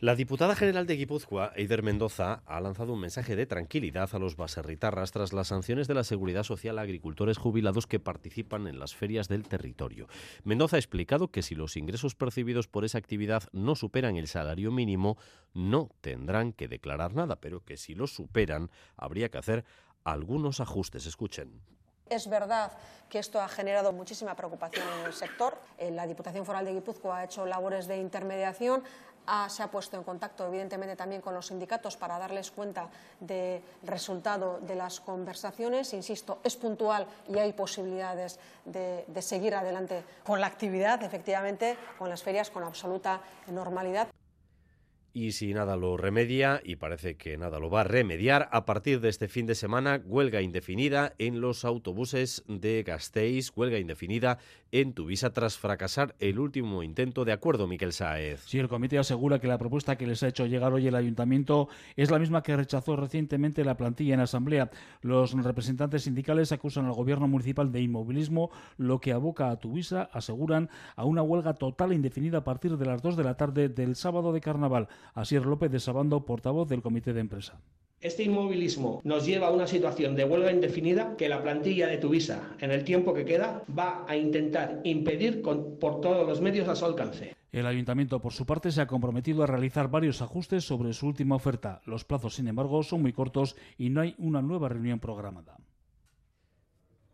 Speaker 1: La diputada general de Guipúzcoa, Eider Mendoza, ha lanzado un mensaje de tranquilidad a los baserritarras tras las sanciones de la Seguridad Social a agricultores jubilados que participan en las ferias del territorio. Mendoza ha explicado que si los ingresos percibidos por esa actividad no superan el salario mínimo, no tendrán que declarar nada, pero que si lo superan, habría que hacer algunos ajustes. Escuchen.
Speaker 43: Es verdad que esto ha generado muchísima preocupación en el sector. Eh, la Diputación Foral de Guipúzcoa ha hecho labores de intermediación, se ha puesto en contacto, evidentemente, también con los sindicatos para darles cuenta del resultado de las conversaciones. Insisto, es puntual y hay posibilidades de, de seguir adelante con la actividad, efectivamente, con las ferias con absoluta normalidad
Speaker 1: y si nada lo remedia, y parece que nada lo va a remediar, a partir de este fin de semana, huelga indefinida en los autobuses de Gasteiz, huelga indefinida en Tuvisa tras fracasar el último intento de acuerdo, Miquel Saez.
Speaker 44: Sí, el comité asegura que la propuesta que les ha hecho llegar hoy el ayuntamiento es la misma que rechazó recientemente la plantilla en asamblea. Los representantes sindicales acusan al gobierno municipal de inmovilismo, lo que aboca a Tuvisa, aseguran, a una huelga total e indefinida a partir de las 2 de la tarde del sábado de carnaval. Asier López de Sabando, portavoz del comité de empresa.
Speaker 56: Este inmovilismo nos lleva a una situación de huelga indefinida que la plantilla de Tuvisa, en el tiempo que queda, va a intentar impedir con, por todos los medios a su alcance.
Speaker 44: El ayuntamiento, por su parte, se ha comprometido a realizar varios ajustes sobre su última oferta. Los plazos, sin embargo, son muy cortos y no hay una nueva reunión programada.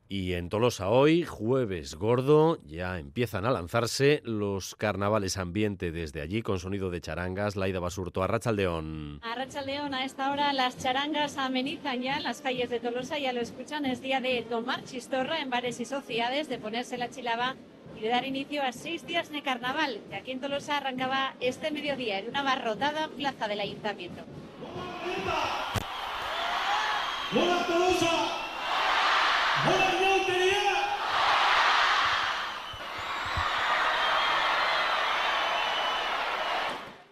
Speaker 1: Y en Tolosa hoy, jueves gordo, ya empiezan a lanzarse los carnavales ambiente desde allí con sonido de charangas. Laida Basurto, a Rachaldeón.
Speaker 11: A Rachaldeón, a esta hora las charangas amenizan ya en las calles de Tolosa, ya lo escuchan, es día de tomar chistorra en bares y sociedades, de ponerse la chilaba y de dar inicio a seis días de carnaval, que aquí en Tolosa arrancaba este mediodía en una barrotada plaza del ayuntamiento.
Speaker 5: ¡Hola Tolosa!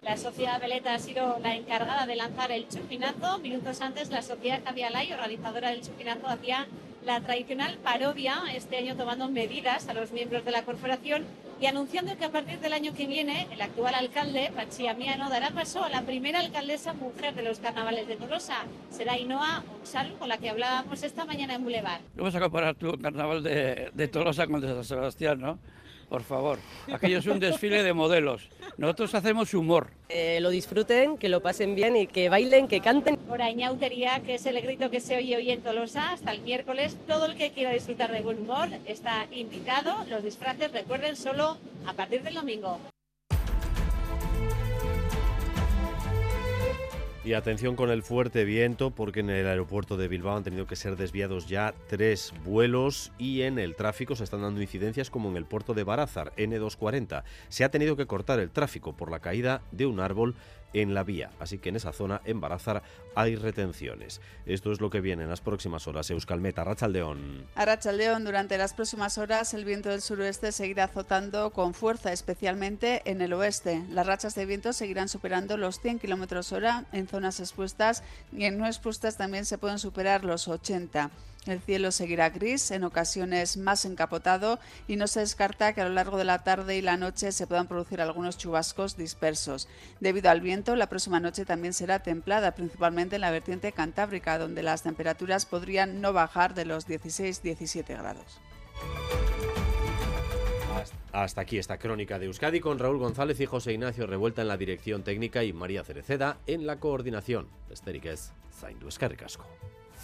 Speaker 11: La sociedad Veleta ha sido la encargada de lanzar el chupinazo. Minutos antes, la sociedad Lay, organizadora del chupinazo, hacía la tradicional parodia, este año tomando medidas a los miembros de la corporación y anunciando que a partir del año que viene el actual alcalde, Pachi Amiano, dará paso a la primera alcaldesa mujer de los carnavales de Tolosa. Será Inoa Onsal, con la que hablábamos esta mañana en Boulevard.
Speaker 58: ¿Cómo vas a comparar tu carnaval de, de Tolosa con el de San Sebastián, no? Por favor. Aquello es un desfile de modelos. Nosotros hacemos humor.
Speaker 34: Eh, lo disfruten, que lo pasen bien y que bailen, que canten.
Speaker 11: Hora Ñautería, que es el grito que se oye hoy en Tolosa, hasta el miércoles. Todo el que quiera disfrutar de buen humor está invitado. Los disfraces, recuerden, solo a partir del domingo.
Speaker 1: Y atención con el fuerte viento porque en el aeropuerto de Bilbao han tenido que ser desviados ya tres vuelos y en el tráfico se están dando incidencias como en el puerto de Barázar, N240. Se ha tenido que cortar el tráfico por la caída de un árbol en la vía, así que en esa zona, en Barazar, hay retenciones. Esto es lo que viene en las próximas horas. Euskalmeta, Rachaldeón.
Speaker 32: A Rachaldeón, durante las próximas horas, el viento del suroeste seguirá azotando con fuerza, especialmente en el oeste. Las rachas de viento seguirán superando los 100 km hora en zonas expuestas y en no expuestas también se pueden superar los 80. El cielo seguirá gris, en ocasiones más encapotado, y no se descarta que a lo largo de la tarde y la noche se puedan producir algunos chubascos dispersos. Debido al viento, la próxima noche también será templada, principalmente en la vertiente cantábrica, donde las temperaturas podrían no bajar de los 16-17 grados.
Speaker 1: Hasta aquí esta crónica de Euskadi con Raúl González y José Ignacio Revuelta en la dirección técnica y María Cereceda en la coordinación. Estériquez, Zaindu Escarricasco.